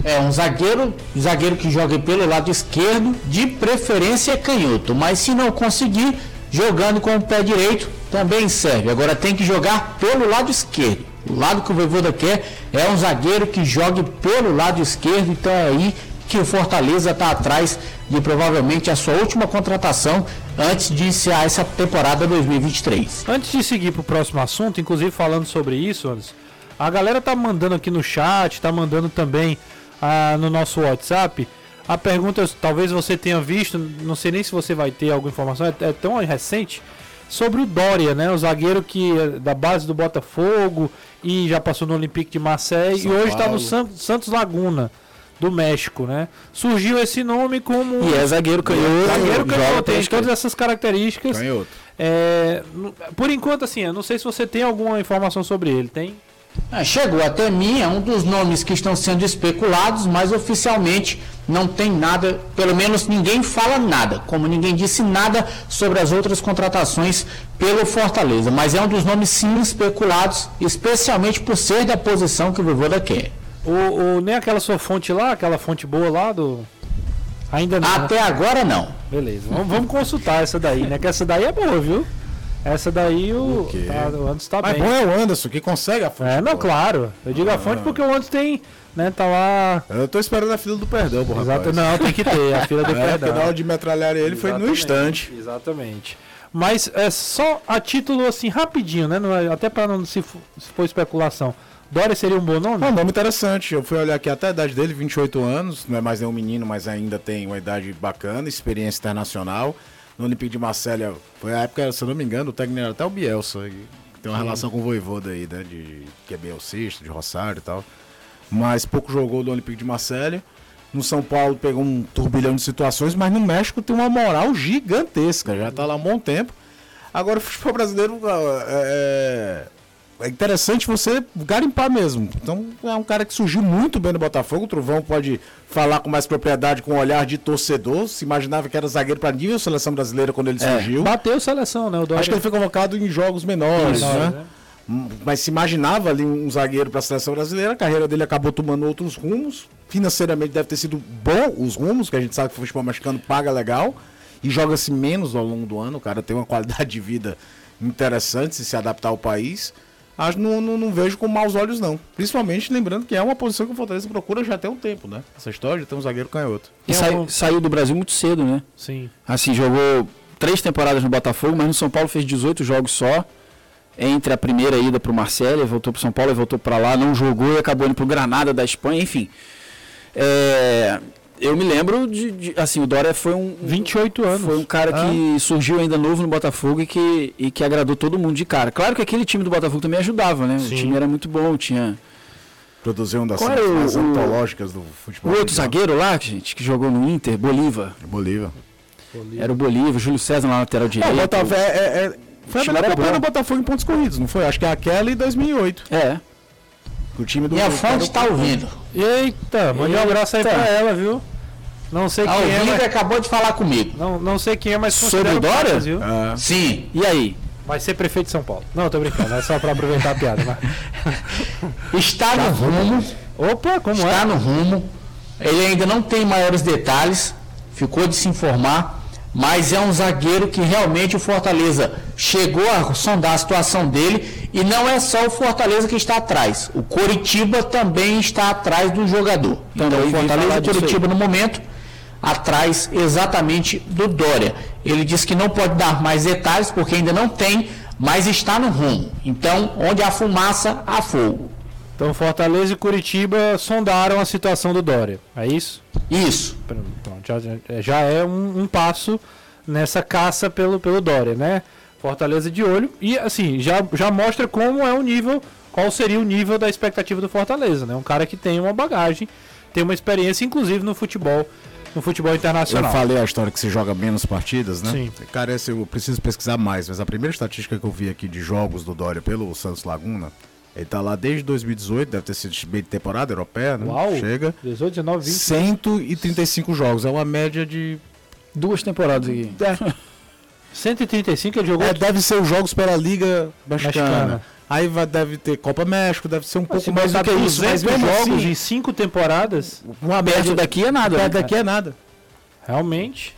É um zagueiro, zagueiro que joga pelo lado esquerdo, de preferência canhoto, mas se não conseguir, jogando com o pé direito também serve. Agora tem que jogar pelo lado esquerdo. O lado que o Voivoda quer é um zagueiro que jogue pelo lado esquerdo, então é aí que o Fortaleza está atrás de provavelmente a sua última contratação antes de iniciar essa temporada 2023. Antes de seguir para o próximo assunto, inclusive falando sobre isso, a galera tá mandando aqui no chat, tá mandando também ah, no nosso WhatsApp. A pergunta, talvez você tenha visto, não sei nem se você vai ter alguma informação, é, é tão recente, sobre o Dória, né? O zagueiro que é da base do Botafogo e já passou no Olympique de Marseille São e hoje está no. San- Santos Laguna do México, né? Surgiu esse nome como E é zagueiro canhoto. zagueiro canhoto, tem pela todas essas características. Canhoto. É, por enquanto, assim, eu não sei se você tem alguma informação sobre ele. Tem? Ah, chegou até mim, é um dos nomes que estão sendo especulados, mas oficialmente não tem nada, pelo menos ninguém fala nada, como ninguém disse nada sobre as outras contratações pelo Fortaleza. Mas é um dos nomes sim especulados, especialmente por ser da posição que o Voivoda quer. O, o- nem aquela sua fonte lá, aquela fonte boa lá do. Ainda não. Até agora não. Beleza, vamos, vamos consultar essa daí, né? Que essa daí é boa, viu? Essa daí o. quê? Tá, o Anderson tá Mas bem. bom é o Anderson, que consegue a fonte. É, não, claro. Eu digo a fonte porque o Anderson tem. Né, tá lá. Eu tô esperando a fila do perdão, porra. Exato, não, tem que ter. A fila do [laughs] É, perdão. na hora de metralhar ele foi no Exatamente, instante. Exatamente. Mas é só a título assim, rapidinho, né? é- até para não se, for- se for especulação. Dória seria um bom nome? É um nome interessante. Eu fui olhar aqui até a idade dele, 28 anos. Não é mais nenhum menino, mas ainda tem uma idade bacana, experiência internacional. No Olympique de Marselha, foi a época, se eu não me engano, o técnico era até o Bielsa. Tem uma relação com o Voivoda aí, né? De, que é bielcista, de Rosário e tal. Mas pouco jogou do Olympique de Marselha. No São Paulo pegou um turbilhão de situações, mas no México tem uma moral gigantesca. Já tá lá há um bom tempo. Agora o futebol brasileiro ah, é, é interessante você garimpar mesmo. Então é um cara que surgiu muito bem no Botafogo. O Trovão pode falar com mais propriedade, com um olhar de torcedor. Se imaginava que era zagueiro para nível seleção brasileira quando ele surgiu. Bateu seleção, né? Acho que ele foi convocado em jogos menores, Isso, né? né? Mas se imaginava ali um zagueiro para a seleção brasileira, a carreira dele acabou tomando outros rumos. Financeiramente deve ter sido bom os rumos, que a gente sabe que o futebol mexicano paga legal e joga-se menos ao longo do ano. O cara tem uma qualidade de vida interessante se se adaptar ao país. Acho não, não, não vejo com maus olhos, não. Principalmente lembrando que é uma posição que o Fortaleza procura já tem um tempo, né? Essa história de ter um zagueiro canhoto. E sai- saiu do Brasil muito cedo, né? Sim. Assim, jogou três temporadas no Botafogo, mas no São Paulo fez 18 jogos só. Entre a primeira ida para o Marcelo, voltou para São Paulo e voltou para lá, não jogou e acabou indo para o Granada da Espanha, enfim. É, eu me lembro de, de- Assim, o Dória foi um. 28 anos. Foi um cara Ah. que surgiu ainda novo no Botafogo e que, e que agradou todo mundo de cara. Claro que aquele time do Botafogo também ajudava, né? Sim. O time era muito bom, tinha. Produziu uma das Qual cenas o- o- antológicas do O futebol. outro mundial. zagueiro lá, gente, que jogou no Inter, Bolívar. Bolívar. Era o Bolívar, Júlio César na lateral É, o direita. Botafogo é, é- é- foi a melhor campanha do Botafogo em pontos corridos, não foi? Acho que é aquela em 2008. É. O time do Minha fonte está ouvindo. Eita, mande um abraço aí pra ela, viu? Não sei Tá quem é, ouvindo e mas, acabou de falar comigo. não, não sei quem é, mas Sobre o Dória? caras, viu? Ah, Sim. E aí? Vai ser prefeito de São Paulo. Não, tô brincando, é só pra aproveitar a piada. Mas... [laughs] Está no rumo. Opa, como está é? no rumo. Ele ainda não tem maiores detalhes, ficou de se informar, mas é um zagueiro que realmente o Fortaleza chegou a sondar a situação dele e não é só o Fortaleza que está atrás. O Coritiba também está atrás do jogador. Também então o Fortaleza e Coritiba no momento atrás exatamente do Dória. Ele disse que não pode dar mais detalhes porque ainda não tem, mas está no rumo. Então, onde há fumaça, há fogo. Então Fortaleza e Curitiba sondaram a situação do Dória. É isso? Isso. Pronto, já, já é um, um passo nessa caça pelo, pelo Dória, né? Fortaleza de olho. E assim, já, já mostra como é o nível, qual seria o nível da expectativa do Fortaleza, né? Um cara que tem uma bagagem, tem uma experiência, inclusive no futebol, no futebol Eu internacional. falei a história que se joga menos partidas, né? Sim. Cara, eu preciso pesquisar mais, mas a primeira estatística que eu vi aqui de jogos do Dória pelo Santos Laguna, ele tá lá desde 2018, deve ter sido meio de temporada europeia, né? Uau! Chega. 18, 19, 20. 135 jogos, é uma média de. Duas temporadas aqui. [laughs] 135 ele jogou. É, deve ser os jogos pela Liga Mexicana. Mexicana. Aí vai, deve ter Copa México, deve ser um Mas pouco mais do que isso. Mas 200 mesmo jogos assim, em 5 temporadas, uma Perto média daqui é nada. perto né? daqui é nada. realmente.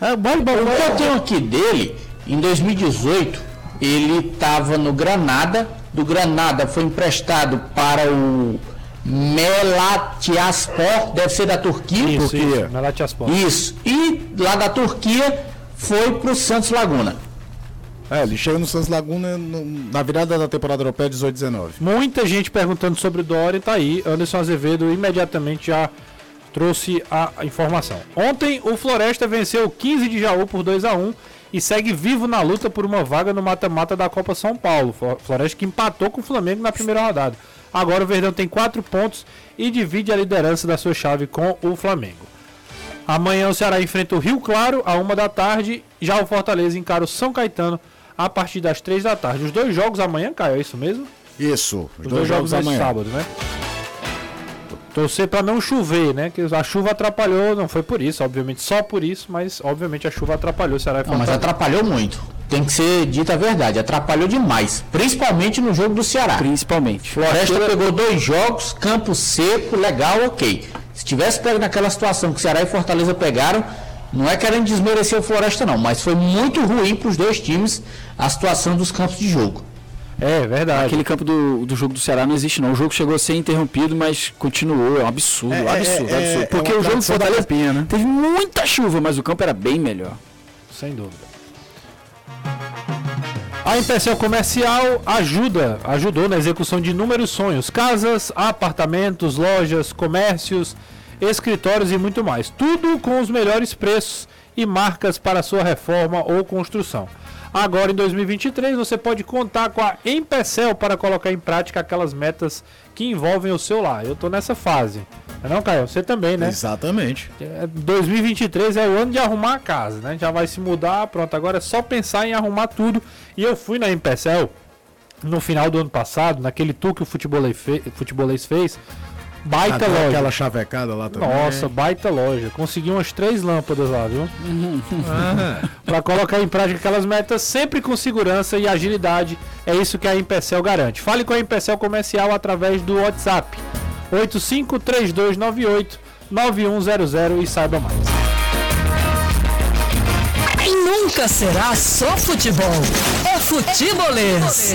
É, bora, bora, O que eu tenho aqui dele, em 2018, ele estava no Granada. Do Granada foi emprestado para o Melatiaspor, deve ser da Turquia. Isso, Turquia. isso. Malatyaspor. Isso. E lá da Turquia foi para o Santos Laguna. É, ele chega no Santos Laguna no- na virada da temporada europeia 18-19. Muita gente perguntando sobre o Dória, tá aí. Anderson Azevedo imediatamente já trouxe a informação. Ontem o Floresta venceu o 15 de Jaú por 2 a 1 e segue vivo na luta por uma vaga no mata-mata da Copa São Paulo. Flo- Floresta que empatou com o Flamengo na primeira rodada. Agora o Verdão tem 4 pontos e divide a liderança da sua chave com o Flamengo. Amanhã o Ceará enfrenta o Rio Claro, a uma da tarde. Já o Fortaleza encara o São Caetano a partir das três da tarde. Os dois jogos amanhã, Caio, é isso mesmo? Isso, Os dois, jogos, nesse sábado, né? Torcer pra não chover, né? Que a chuva atrapalhou, não foi por isso, obviamente, só por isso, mas obviamente a chuva atrapalhou o Ceará e Não, mas Fortaleza. atrapalhou muito. Tem que ser dita a verdade. Atrapalhou demais. Principalmente no jogo do Ceará. Principalmente. Floresta pegou dois jogos, campo seco, legal, ok. Se tivesse pego naquela situação que Ceará e Fortaleza pegaram, não é querendo desmerecer o Floresta não, mas foi muito ruim para os dois times a situação dos campos de jogo. É, verdade. Aquele campo do, do jogo do Ceará não existe não. O jogo chegou a ser interrompido, mas continuou. É um absurdo, É, é, absurdo, é, absurdo. é Porque o jogo do da Fortaleza Copinha, né? teve muita chuva, mas o campo era bem melhor. Sem dúvida. A Empecel Comercial ajuda, ajudou na execução de inúmeros sonhos, casas, apartamentos, lojas, comércios, escritórios e muito mais. Tudo com os melhores preços e marcas para sua reforma ou construção. Agora em 2023 você pode contar com a Empecel para colocar em prática aquelas metas que envolvem o seu lar. Eu tô nessa fase. Não, é não Caio? Você também, né? Exatamente. É, 2023 é o ano de arrumar a casa, né? Já vai se mudar, pronto. Agora é só pensar em arrumar tudo. E eu fui na Empecel no final do ano passado, naquele tour que o futebolês, fe... futebolês fez. Baita Até loja. aquela chavecada lá também. Nossa, baita loja. Consegui umas três lâmpadas lá, viu? Ah, Para colocar em prática aquelas metas sempre com segurança e agilidade. É isso que a Empecel garante. Fale com a Empecel Comercial através do WhatsApp 853298 9100 e saiba mais. E nunca será só futebol. É futebolês.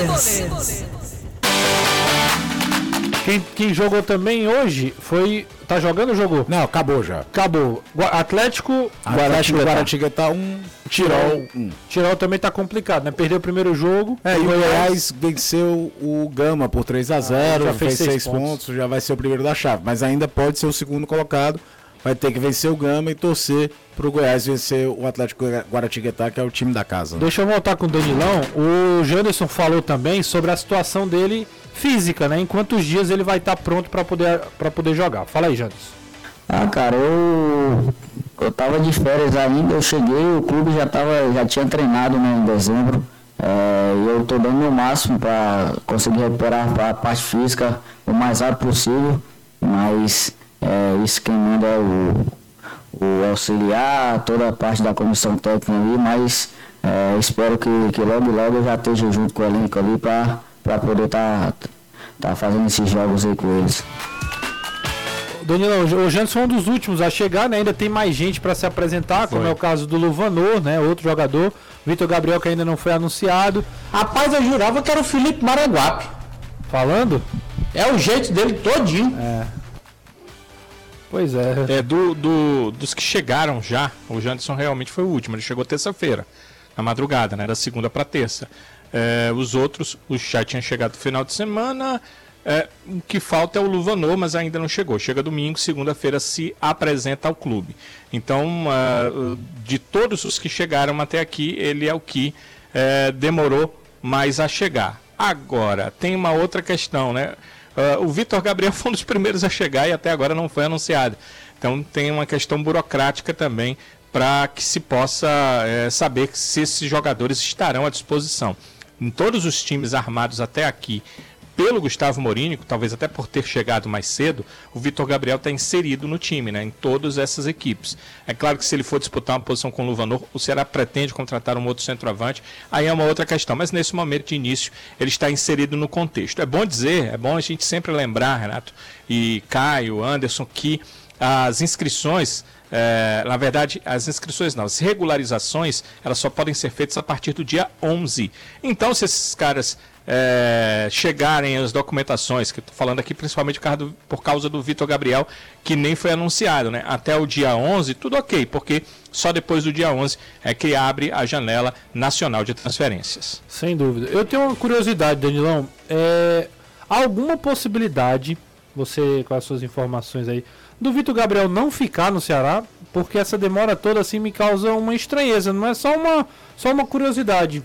Quem, quem jogou também hoje foi. Tá jogando ou jogou? Não, acabou já. Acabou. Gua- Atlético. Atlético Guaratinguetá 1, Tirol 1. Tirol também tá complicado, né? Perdeu o primeiro jogo. É, e o Goiás- venceu o Gama por 3 a 0 Ah, já fez fez seis 6 pontos. pontos. já vai ser o primeiro da chave. Mas ainda pode ser o segundo colocado. Vai ter que vencer o Gama e torcer pro Goiás vencer o Atlético Guaratinguetá, que é o time da casa. Deixa eu voltar com o Danilão. O Janderson falou também sobre a situação dele física, né? Em quantos dias ele vai estar pronto para poder, pra poder jogar. Fala aí, Janderson. Ah, cara, eu eu tava de férias ainda, eu cheguei, o clube já tava, já tinha treinado né, em dezembro. É, e eu tô dando o meu máximo para conseguir recuperar a parte física o mais rápido possível, mas é, isso quem manda é o, o auxiliar, toda a parte da comissão técnica ali, mas é, espero que, que logo logo eu já esteja junto com o elenco ali para poder estar tá, tá fazendo esses jogos aí com eles. Danilão, o Janderson é um dos últimos a chegar, né? Ainda tem mais gente para se apresentar, como Foi. é o caso do Luvanor, né? Outro jogador. Vitor Gabriel, que ainda não foi anunciado. Rapaz, eu jurava que era o Felipe Maranguape. Falando? É o jeito dele todinho. Pois é. É, do, do- dos que chegaram já, o Janderson realmente foi o último. Ele chegou terça-feira, na madrugada, né? Da segunda para terça. É, os outros, o já tinha chegado no final de semana. É, o que falta é o Luvanor, mas ainda não chegou. Chega domingo, segunda-feira se apresenta ao clube. Então, uh, de todos os que chegaram até aqui, ele é o que uh, demorou mais a chegar. Agora, tem uma outra questão, né? Uh, o Vitor Gabriel [laughs] foi um dos primeiros a chegar e até agora não foi anunciado. Então, tem uma questão burocrática também para que se possa é, saber se esses jogadores estarão à disposição. Em todos os times armados até aqui pelo Gustavo Morínico, talvez até por ter chegado mais cedo, o Vitor Gabriel está inserido no time, né, em todas essas equipes. É claro que se ele for disputar uma posição com o Luvanor, o Ceará pretende contratar um outro centroavante, aí é uma outra questão. Mas nesse momento de início, ele está inserido no contexto. É bom dizer, é bom a gente sempre lembrar, Renato e Caio, Anderson, que as inscrições é, na verdade, as inscrições não, as regularizações, elas só podem ser feitas a partir do dia 11. Então, se esses caras é, chegarem as documentações, que estou falando aqui principalmente por causa do, por causa do Vitor Gabriel, que nem foi anunciado, né? Até o dia 11, tudo ok, porque só depois do dia 11 é que abre a janela nacional de transferências. Sem dúvida. Eu tenho uma curiosidade, Danilão. É, alguma possibilidade, você com as suas informações aí, do Vitor Gabriel não ficar no Ceará? Porque essa demora toda assim me causa uma estranheza, não é só uma, só uma curiosidade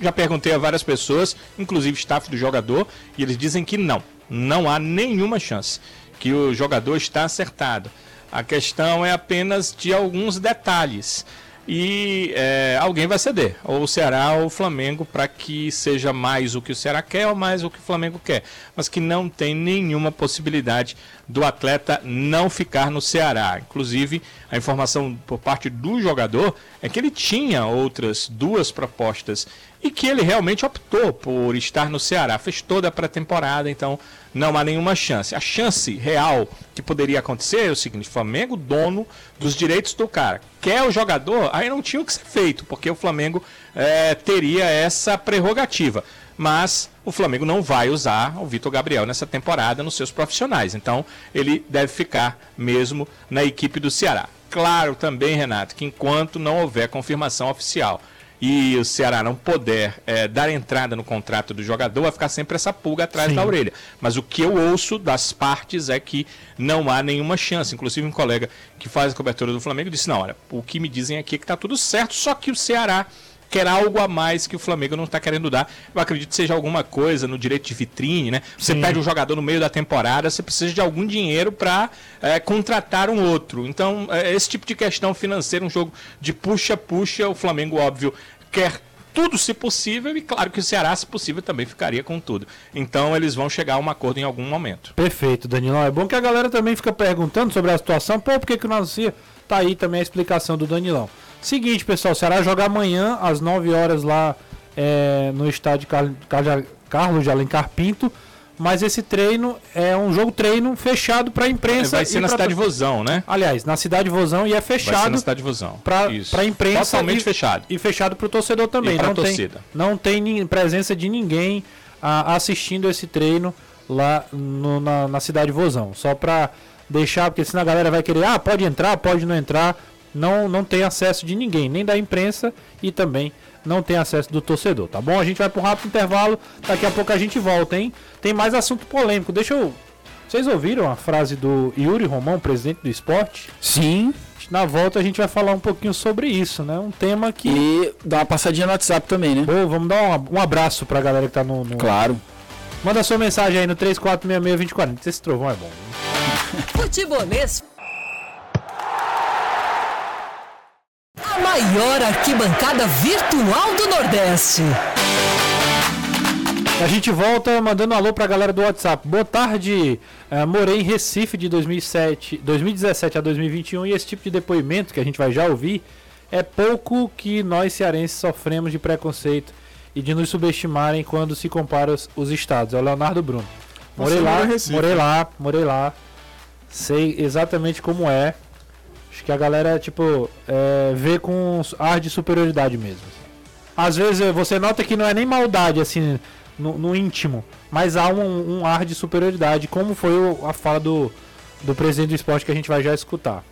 já perguntei a várias pessoas, inclusive staff do jogador, e eles dizem que não, não há nenhuma chance, que o jogador está acertado. A questão é apenas de alguns detalhes e é, alguém vai ceder, ou o Ceará ou o Flamengo, para que seja mais o que o Ceará quer ou mais o que o Flamengo quer, mas que não tem nenhuma possibilidade do atleta não ficar no Ceará. Inclusive, a informação por parte do jogador é que ele tinha outras duas propostas e que ele realmente optou por estar no Ceará. Fez toda a pré-temporada, então não há nenhuma chance. A chance real que poderia acontecer é o seguinte: Flamengo, dono dos direitos do cara, quer o jogador, aí não tinha o que ser feito, porque o Flamengo é, teria essa prerrogativa. Mas o Flamengo não vai usar o Vitor Gabriel nessa temporada nos seus profissionais. Então ele deve ficar mesmo na equipe do Ceará. Claro também, Renato, que enquanto não houver confirmação oficial e o Ceará não puder é, dar entrada no contrato do jogador, vai ficar sempre essa pulga atrás Sim. da orelha. Mas o que eu ouço das partes é que não há nenhuma chance. Inclusive, um colega que faz a cobertura do Flamengo disse: não, olha, o que me dizem aqui é que está tudo certo, só que o Ceará quer algo a mais que o Flamengo não está querendo dar. Eu acredito que seja alguma coisa no direito de vitrine, né? Você Sim. perde um jogador no meio da temporada, você precisa de algum dinheiro para é, contratar um outro. Então, é, esse tipo de questão financeira, um jogo de puxa-puxa, o Flamengo, óbvio, quer tudo se possível e claro que o Ceará, se possível, também ficaria com tudo. Então eles vão chegar a um acordo em algum momento. Perfeito, Danilão. É bom que a galera também fica perguntando sobre a situação. Pô, por que, que não anuncia? Tá aí também a explicação do Danilão. Seguinte, pessoal, o Ceará joga amanhã às 9 horas lá é, no estádio Car Car Carlos de Alencar Pinto. Mas esse treino é um jogo treino fechado para a imprensa. Vai ser na cidade Vozão, né? Aliás, na cidade Vozão e é fechado. Vai ser na cidade Vozão. Para a imprensa. Totalmente e, fechado. E fechado para o torcedor também. Pra não torcida. Tem, não tem presença de ninguém a, assistindo esse treino lá no, na, na cidade Vozão. Só para deixar, porque senão a galera vai querer, ah, pode entrar, pode não entrar não, não tem acesso de ninguém, nem da imprensa e também não tem acesso do torcedor, tá bom? A gente vai para um rápido intervalo, daqui a pouco a gente volta, hein? Tem mais assunto polêmico. Deixa eu. Vocês ouviram a frase do Yuri Romão, presidente do esporte? Sim. Na volta a gente vai falar um pouquinho sobre isso, né? Um tema que. E dá uma passadinha no WhatsApp também, né? Pô, vamos dar um, um abraço pra galera que tá no, no. Claro. Manda sua mensagem aí no 3466-2040. Esse trovão é bom. Futebolês maior arquibancada virtual do Nordeste. A gente volta mandando um alô pra galera do WhatsApp. Boa tarde, uh, morei em Recife de 2007, 2017 a 2021 e esse tipo de depoimento que a gente vai já ouvir é pouco que nós cearenses sofremos de preconceito e de nos subestimarem quando se compara os, os estados. É o Leonardo Bruno. Morei lá, morei lá, morei lá. Sei exatamente como é. Acho que a galera, tipo, é, vê com ar de superioridade mesmo. Às vezes eh, você nota que não é nem maldade, assim, no, no íntimo, mas há um, um, ar de superioridade, como foi o, a fala do, do presidente do esporte que a gente vai já escutar.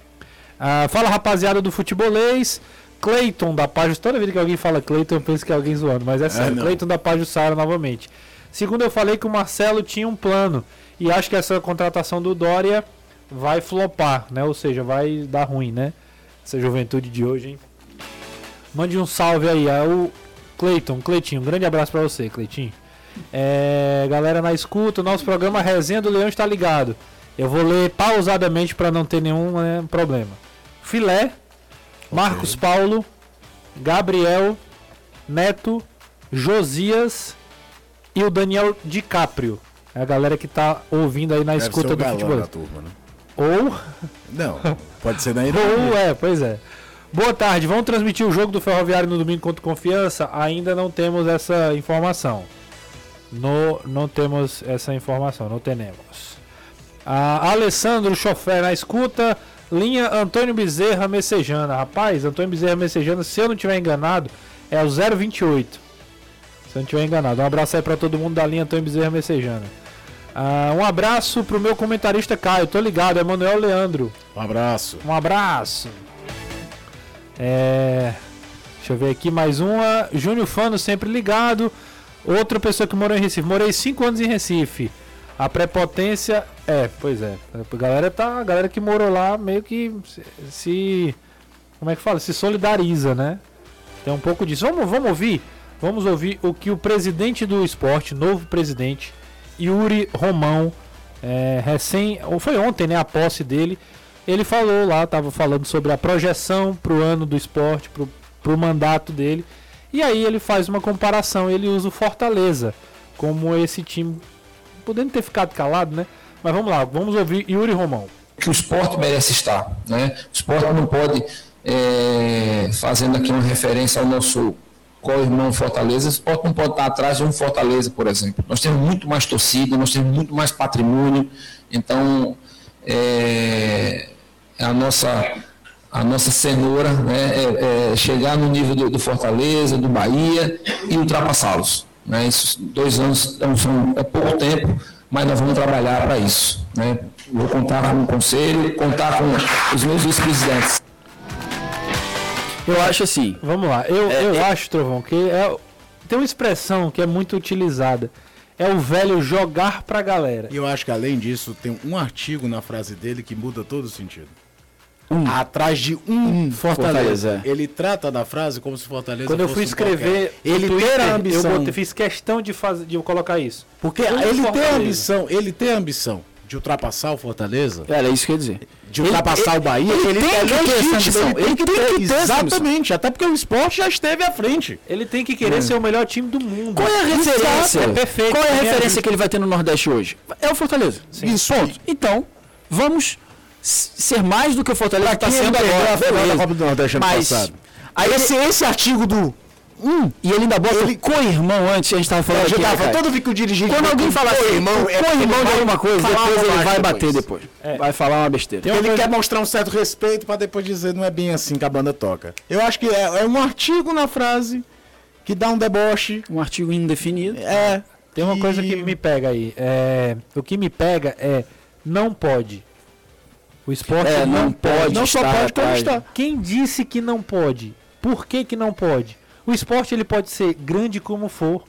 Ah, fala rapaziada do futebolês. Cleiton da página. Toda vez que alguém fala Cleiton, eu penso que é alguém zoando, mas é sério. É, Cleiton da página Sara novamente. Segundo, eu falei que o Marcelo tinha um plano. E acho que essa contratação do Dória vai flopar, né? Ou seja, vai dar ruim, né? Essa juventude de hoje, hein? Mande um salve aí. É o Cleiton, Cleitinho. Um grande abraço pra você, Cleitinho. É, galera na escuta, o nosso programa Resenha do Leão está ligado. Eu vou ler pausadamente para não ter nenhum né, problema. Filé, Marcos Paulo, Gabriel, Neto, Josias e o Daniel DiCaprio. É a galera que tá ouvindo aí na Deve escuta do futebol. turma, né? Ou, Não, pode ser na ou ironia. é, pois é. Boa tarde, vamos transmitir o jogo do Ferroviário no domingo contra Confiança? Ainda não temos essa informação. No, não temos essa informação, não temos. A Alessandro Chofer na escuta. Linha Antônio Bezerra Messejana. Rapaz, Antônio Bezerra Messejana, se eu não tiver enganado, é o 028. Se eu não tiver enganado. Um abraço aí pra todo mundo da linha Antônio Bezerra Messejana. Ah, um abraço pro meu comentarista Caio. Tô ligado, é Manuel Leandro. Um abraço. Um abraço. É, deixa eu ver aqui mais uma. Júnior Fano sempre ligado. Outra pessoa que morou em Recife. Morei 5 anos em Recife. A prepotência. É, pois é. A galera tá. A galera que morou lá meio que se. se- como é que fala? Se solidariza, né? Tem um pouco disso. Vamos, vamos ouvir? Vamos ouvir o que o presidente do esporte, novo presidente, Yuri Romão, é, recém. Ou foi ontem, né? A posse dele. Ele falou lá, tava falando sobre a projeção pro ano do esporte, pro, pro mandato dele. E aí ele faz uma comparação, ele usa o Fortaleza como esse time, podendo ter ficado calado, né? Mas vamos lá, vamos ouvir Yuri Romão. que o esporte merece estar. Né? O esporte não pode, é, fazendo aqui uma referência ao nosso co-irmão Fortaleza, o esporte não pode estar atrás de um Fortaleza, por exemplo. Nós temos muito mais torcida, nós temos muito mais patrimônio, então é, a nossa a nossa cenoura né, é, é chegar no nível do, do Fortaleza, do Bahia e ultrapassá-los. Né? Esses dois anos é, um- é pouco tempo, mas nós vamos trabalhar para isso. Né? Vou contar com o conselho, contar com os meus vice-presidentes. Eu acho assim. Vamos lá, eu, É, eu é- acho, Trovão, que é, tem uma expressão que é muito utilizada. É o velho jogar pra galera. E eu acho que além disso, tem um artigo na frase dele que muda todo o sentido. Um. Atrás de um, Fortaleza. Fortaleza, Ele trata da frase como se Fortaleza Quando eu fui um escrever qualquer. ele tem Twitter, a ambição. eu fiz questão de, fazer, de colocar isso. Porque Um ele tem Fortaleza. a ambição, ele tem a ambição de ultrapassar o Fortaleza, Era isso que eu ia dizer. de ultrapassar o Bahia. ele tem que ter essa legítimo, ambição, ele tem que ter. Exatamente, até porque o esporte já esteve à frente. Ele tem que querer ser o melhor time do mundo. Qual é a referência? É perfeito. Qual é a Também referência que ele vai ter no Nordeste hoje? É o Fortaleza. Isso. Ponto. Então, vamos ser mais do que o Fortaleza está sendo agora. Copa do Nordeste ano Mas passado? aí Esse, esse artigo do Hum, e ele ainda bota o co-irmão antes, a gente tava falando Eu aqui, né, tava, cara? todo vi que o dirigente Quando alguém fala assim, irmão, é co-irmão de alguma coisa, depois ele vai bater depois. É. Vai falar uma besteira. ele quer mostrar um certo respeito pra depois dizer não é bem assim que a banda toca. Eu acho que é, é um artigo na frase que dá um deboche. Um artigo indefinido. É. Tem uma E- coisa que me pega aí. É, o que me pega é não pode. O esporte É, não pode Não só pode como está. Quem disse que não pode? Por que, que não pode? O esporte ele pode ser grande como for.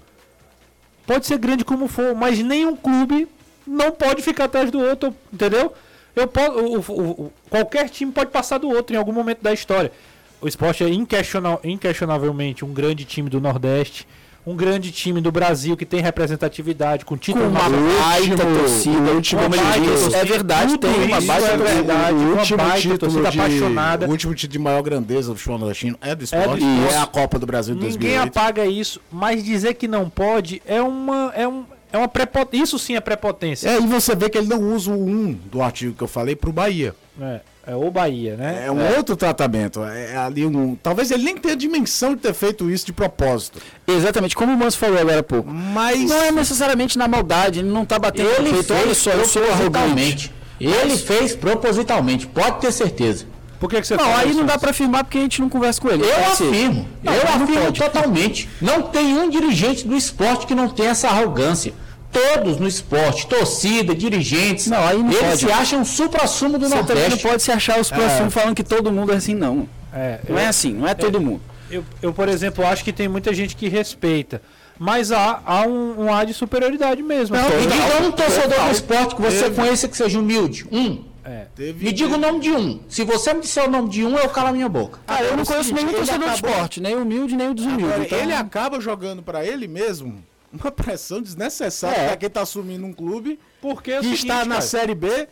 Pode ser grande como for, mas nenhum clube não pode ficar atrás do outro, entendeu? Eu posso, o- o- o- qualquer time pode passar do outro em algum momento da história. O esporte é inquestiona- inquestionavelmente um grande time do Nordeste, um grande time do Brasil que tem representatividade, com título Com uma baita torcida. último disse, torcida. é verdade, tem uma baita é torcida. verdade. o uma último baita título torcida de, apaixonada. O último título de maior grandeza do futebol nordestino é do esporte. do É, esporte. a Copa do Brasil de Ninguém 2008. apaga isso, mas dizer que não pode é uma é um é uma prepotência. Isso sim é prepotência. É, e você vê que ele não usa o 1 do artigo que eu falei pro Bahia. É, é o Bahia, né? É um outro tratamento. É ali um. Talvez ele nem tenha dimensão de ter feito isso de propósito. Exatamente, como o Manso falou agora há pouco. Mas. Não é necessariamente na maldade, ele não tá batendo Ele. Olha fez só, eu sou arrogante. propositalmente. Ele fez propositalmente, pode ter certeza. Por que, que você Não, aí não dá pra afirmar porque a gente não conversa com ele. Eu afirmo, Não, eu afirmo pode. totalmente. Não tem um dirigente do esporte que não tenha essa arrogância. Todos no esporte, torcida, dirigentes, Não, aí não eles pode. se acham supra-sumo do Você também não Nordeste. pode se achar os próximos falando que todo mundo é assim, não. É, Não eu, é assim, não é todo mundo. eu, eu, por exemplo, acho que tem muita gente que respeita. mas há, há um, um ar de superioridade mesmo. Não, me diga um torcedor do esporte que você Teve. conheça que seja humilde. Um. É. Teve, Me diga o nome de um. Se você me disser o nome de um, eu calo a minha boca. Ah, eu não o conheço nenhum ele torcedor do acabou- esporte, nem o humilde, nem o desumilde. Agora, então- Ele acaba jogando pra ele mesmo uma pressão desnecessária É. pra quem tá assumindo um clube Porque é que seguinte, está na cara, Série B,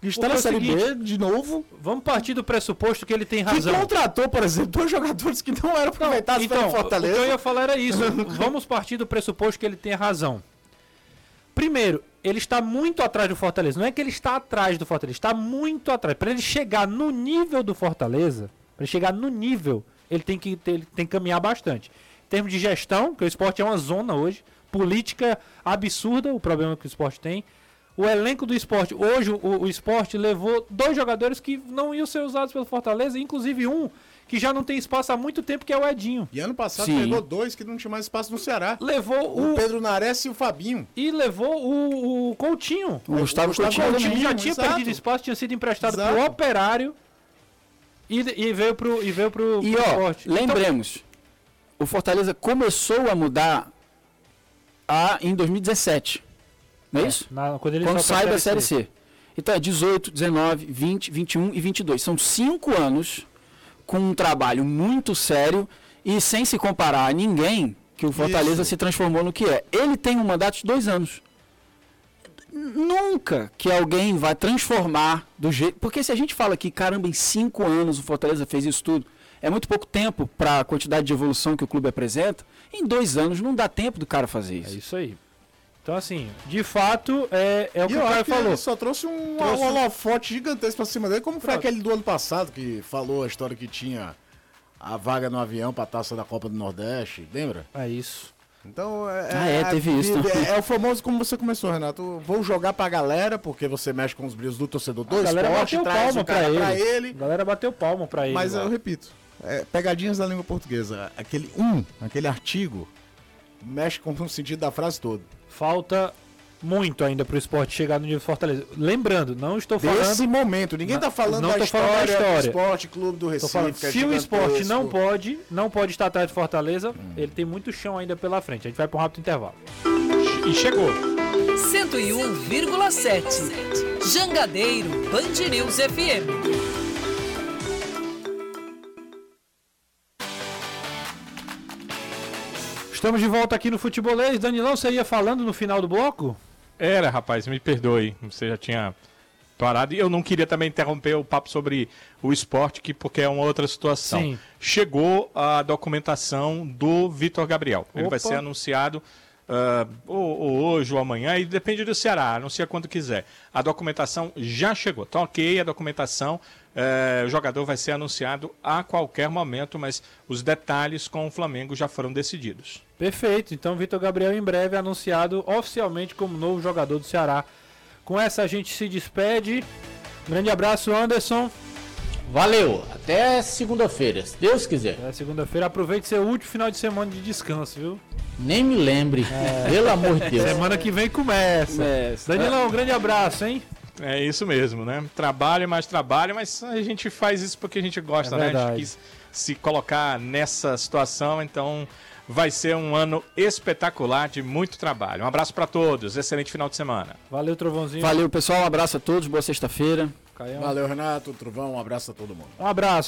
que está na é Série seguinte, B de novo, Vamos partir do pressuposto que ele tem que razão. contratou, por exemplo, dois jogadores que não eram aproveitados Então, pelo o que eu Fortaleza. ia falar era isso. Vamos partir do pressuposto que ele tem razão. Primeiro, ele está muito atrás do Fortaleza. Não é que ele está atrás do Fortaleza, está muito atrás. Para ele chegar no nível do Fortaleza, para ele chegar no nível, ele tem que ter- ele tem que caminhar bastante. Em termos de gestão, que o esporte é uma zona hoje, política absurda, o problema que o esporte tem. O elenco do esporte, hoje o, o esporte levou dois jogadores que não iam ser usados pelo Fortaleza, inclusive um que já não tem espaço há muito tempo, que é o Edinho. E ano passado Sim. pegou dois que não tinha mais espaço no Ceará. Levou O o, Pedro Nares e o Fabinho. e levou o, o Coutinho. O Gustavo Gustavo Coutinho, Coutinho já tinha exato. perdido espaço, tinha sido emprestado Exato. pro Operário e, e veio pro e veio pro, E pro ó. Então, lembremos, o Fortaleza começou a mudar a, em 2017. Não é isso? na- quando ele Quando sai da Série C. Então é 18, 19, 20, 21 e 22. São cinco anos com um trabalho muito sério e sem se comparar a ninguém que o Fortaleza Isso. se transformou no que é. Ele tem um mandato de dois anos. Nunca que alguém vai transformar do jeito. Porque se a gente fala que, caramba, em cinco anos o Fortaleza fez isso tudo, é muito pouco tempo para a quantidade de evolução que o clube apresenta. Em dois anos não dá tempo do cara fazer É isso. isso aí. Então assim, de fato é, é o E que eu o cara que falou. ele só trouxe um, Trouxe um holofote gigantesco pra cima dele, como foi aquele do ano passado que falou a história que tinha a vaga no avião pra taça da Copa do Nordeste, lembra? É isso. Então é, Ah, é, teve isso, É, é o famoso como você começou, Renato. Vou jogar pra galera, porque você mexe com os brilhos do torcedor do a galera esporte, bateu traz palma o pra cara ele. pra A ele. galera bateu palma pra ele. Mas lá. eu repito, é, pegadinhas da língua portuguesa. Aquele um, aquele artigo, mexe com o sentido da frase todo. Falta muito ainda pro esporte chegar no nível Fortaleza. Lembrando, não estou falando Desse momento, ninguém tá falando, não da, tô falando história da história. do esporte clube do Recife. falando, que é se o esporte não pode, não pode estar atrás de Fortaleza, ele tem muito chão ainda pela frente. A gente vai para um rápido intervalo. E chegou. 101,7. Jangadeiro Band News FM. Estamos de volta aqui no Futebolês. Danilão, você ia falando no final do bloco? Era, rapaz, me perdoe. Você já tinha parado. E eu não queria também interromper o papo sobre o esporte, que, porque é uma outra situação. Sim. Chegou a documentação do Vitor Gabriel. Ele vai Opa. ser anunciado ah, ou, ou hoje ou amanhã, e depende do Ceará, anuncia quando quiser. A documentação já chegou. Tá ok a documentação. eh, o jogador vai ser anunciado a qualquer momento, mas os detalhes com o Flamengo já foram decididos. Perfeito. Então, Vitor Gabriel em breve anunciado oficialmente como novo jogador do Ceará. Com essa a gente se despede. Grande abraço, Anderson. Valeu. Até segunda-feira, se Deus quiser. É segunda-feira. Aproveite seu último final de semana de descanso, viu? Nem me lembre. Pelo amor de Deus. Semana que vem começa. Começa. Danilão, um grande abraço, hein? É isso mesmo, né? Trabalho mais trabalho, mas a gente faz isso porque a gente gosta, É né? A gente quis se colocar nessa situação, então vai ser um ano espetacular de muito trabalho. Um abraço para todos, excelente final de semana. Valeu, Trovãozinho. Valeu, pessoal. Um abraço a todos. Boa sexta-feira. Valeu, Renato, Trovão, um abraço a todo mundo. Um abraço.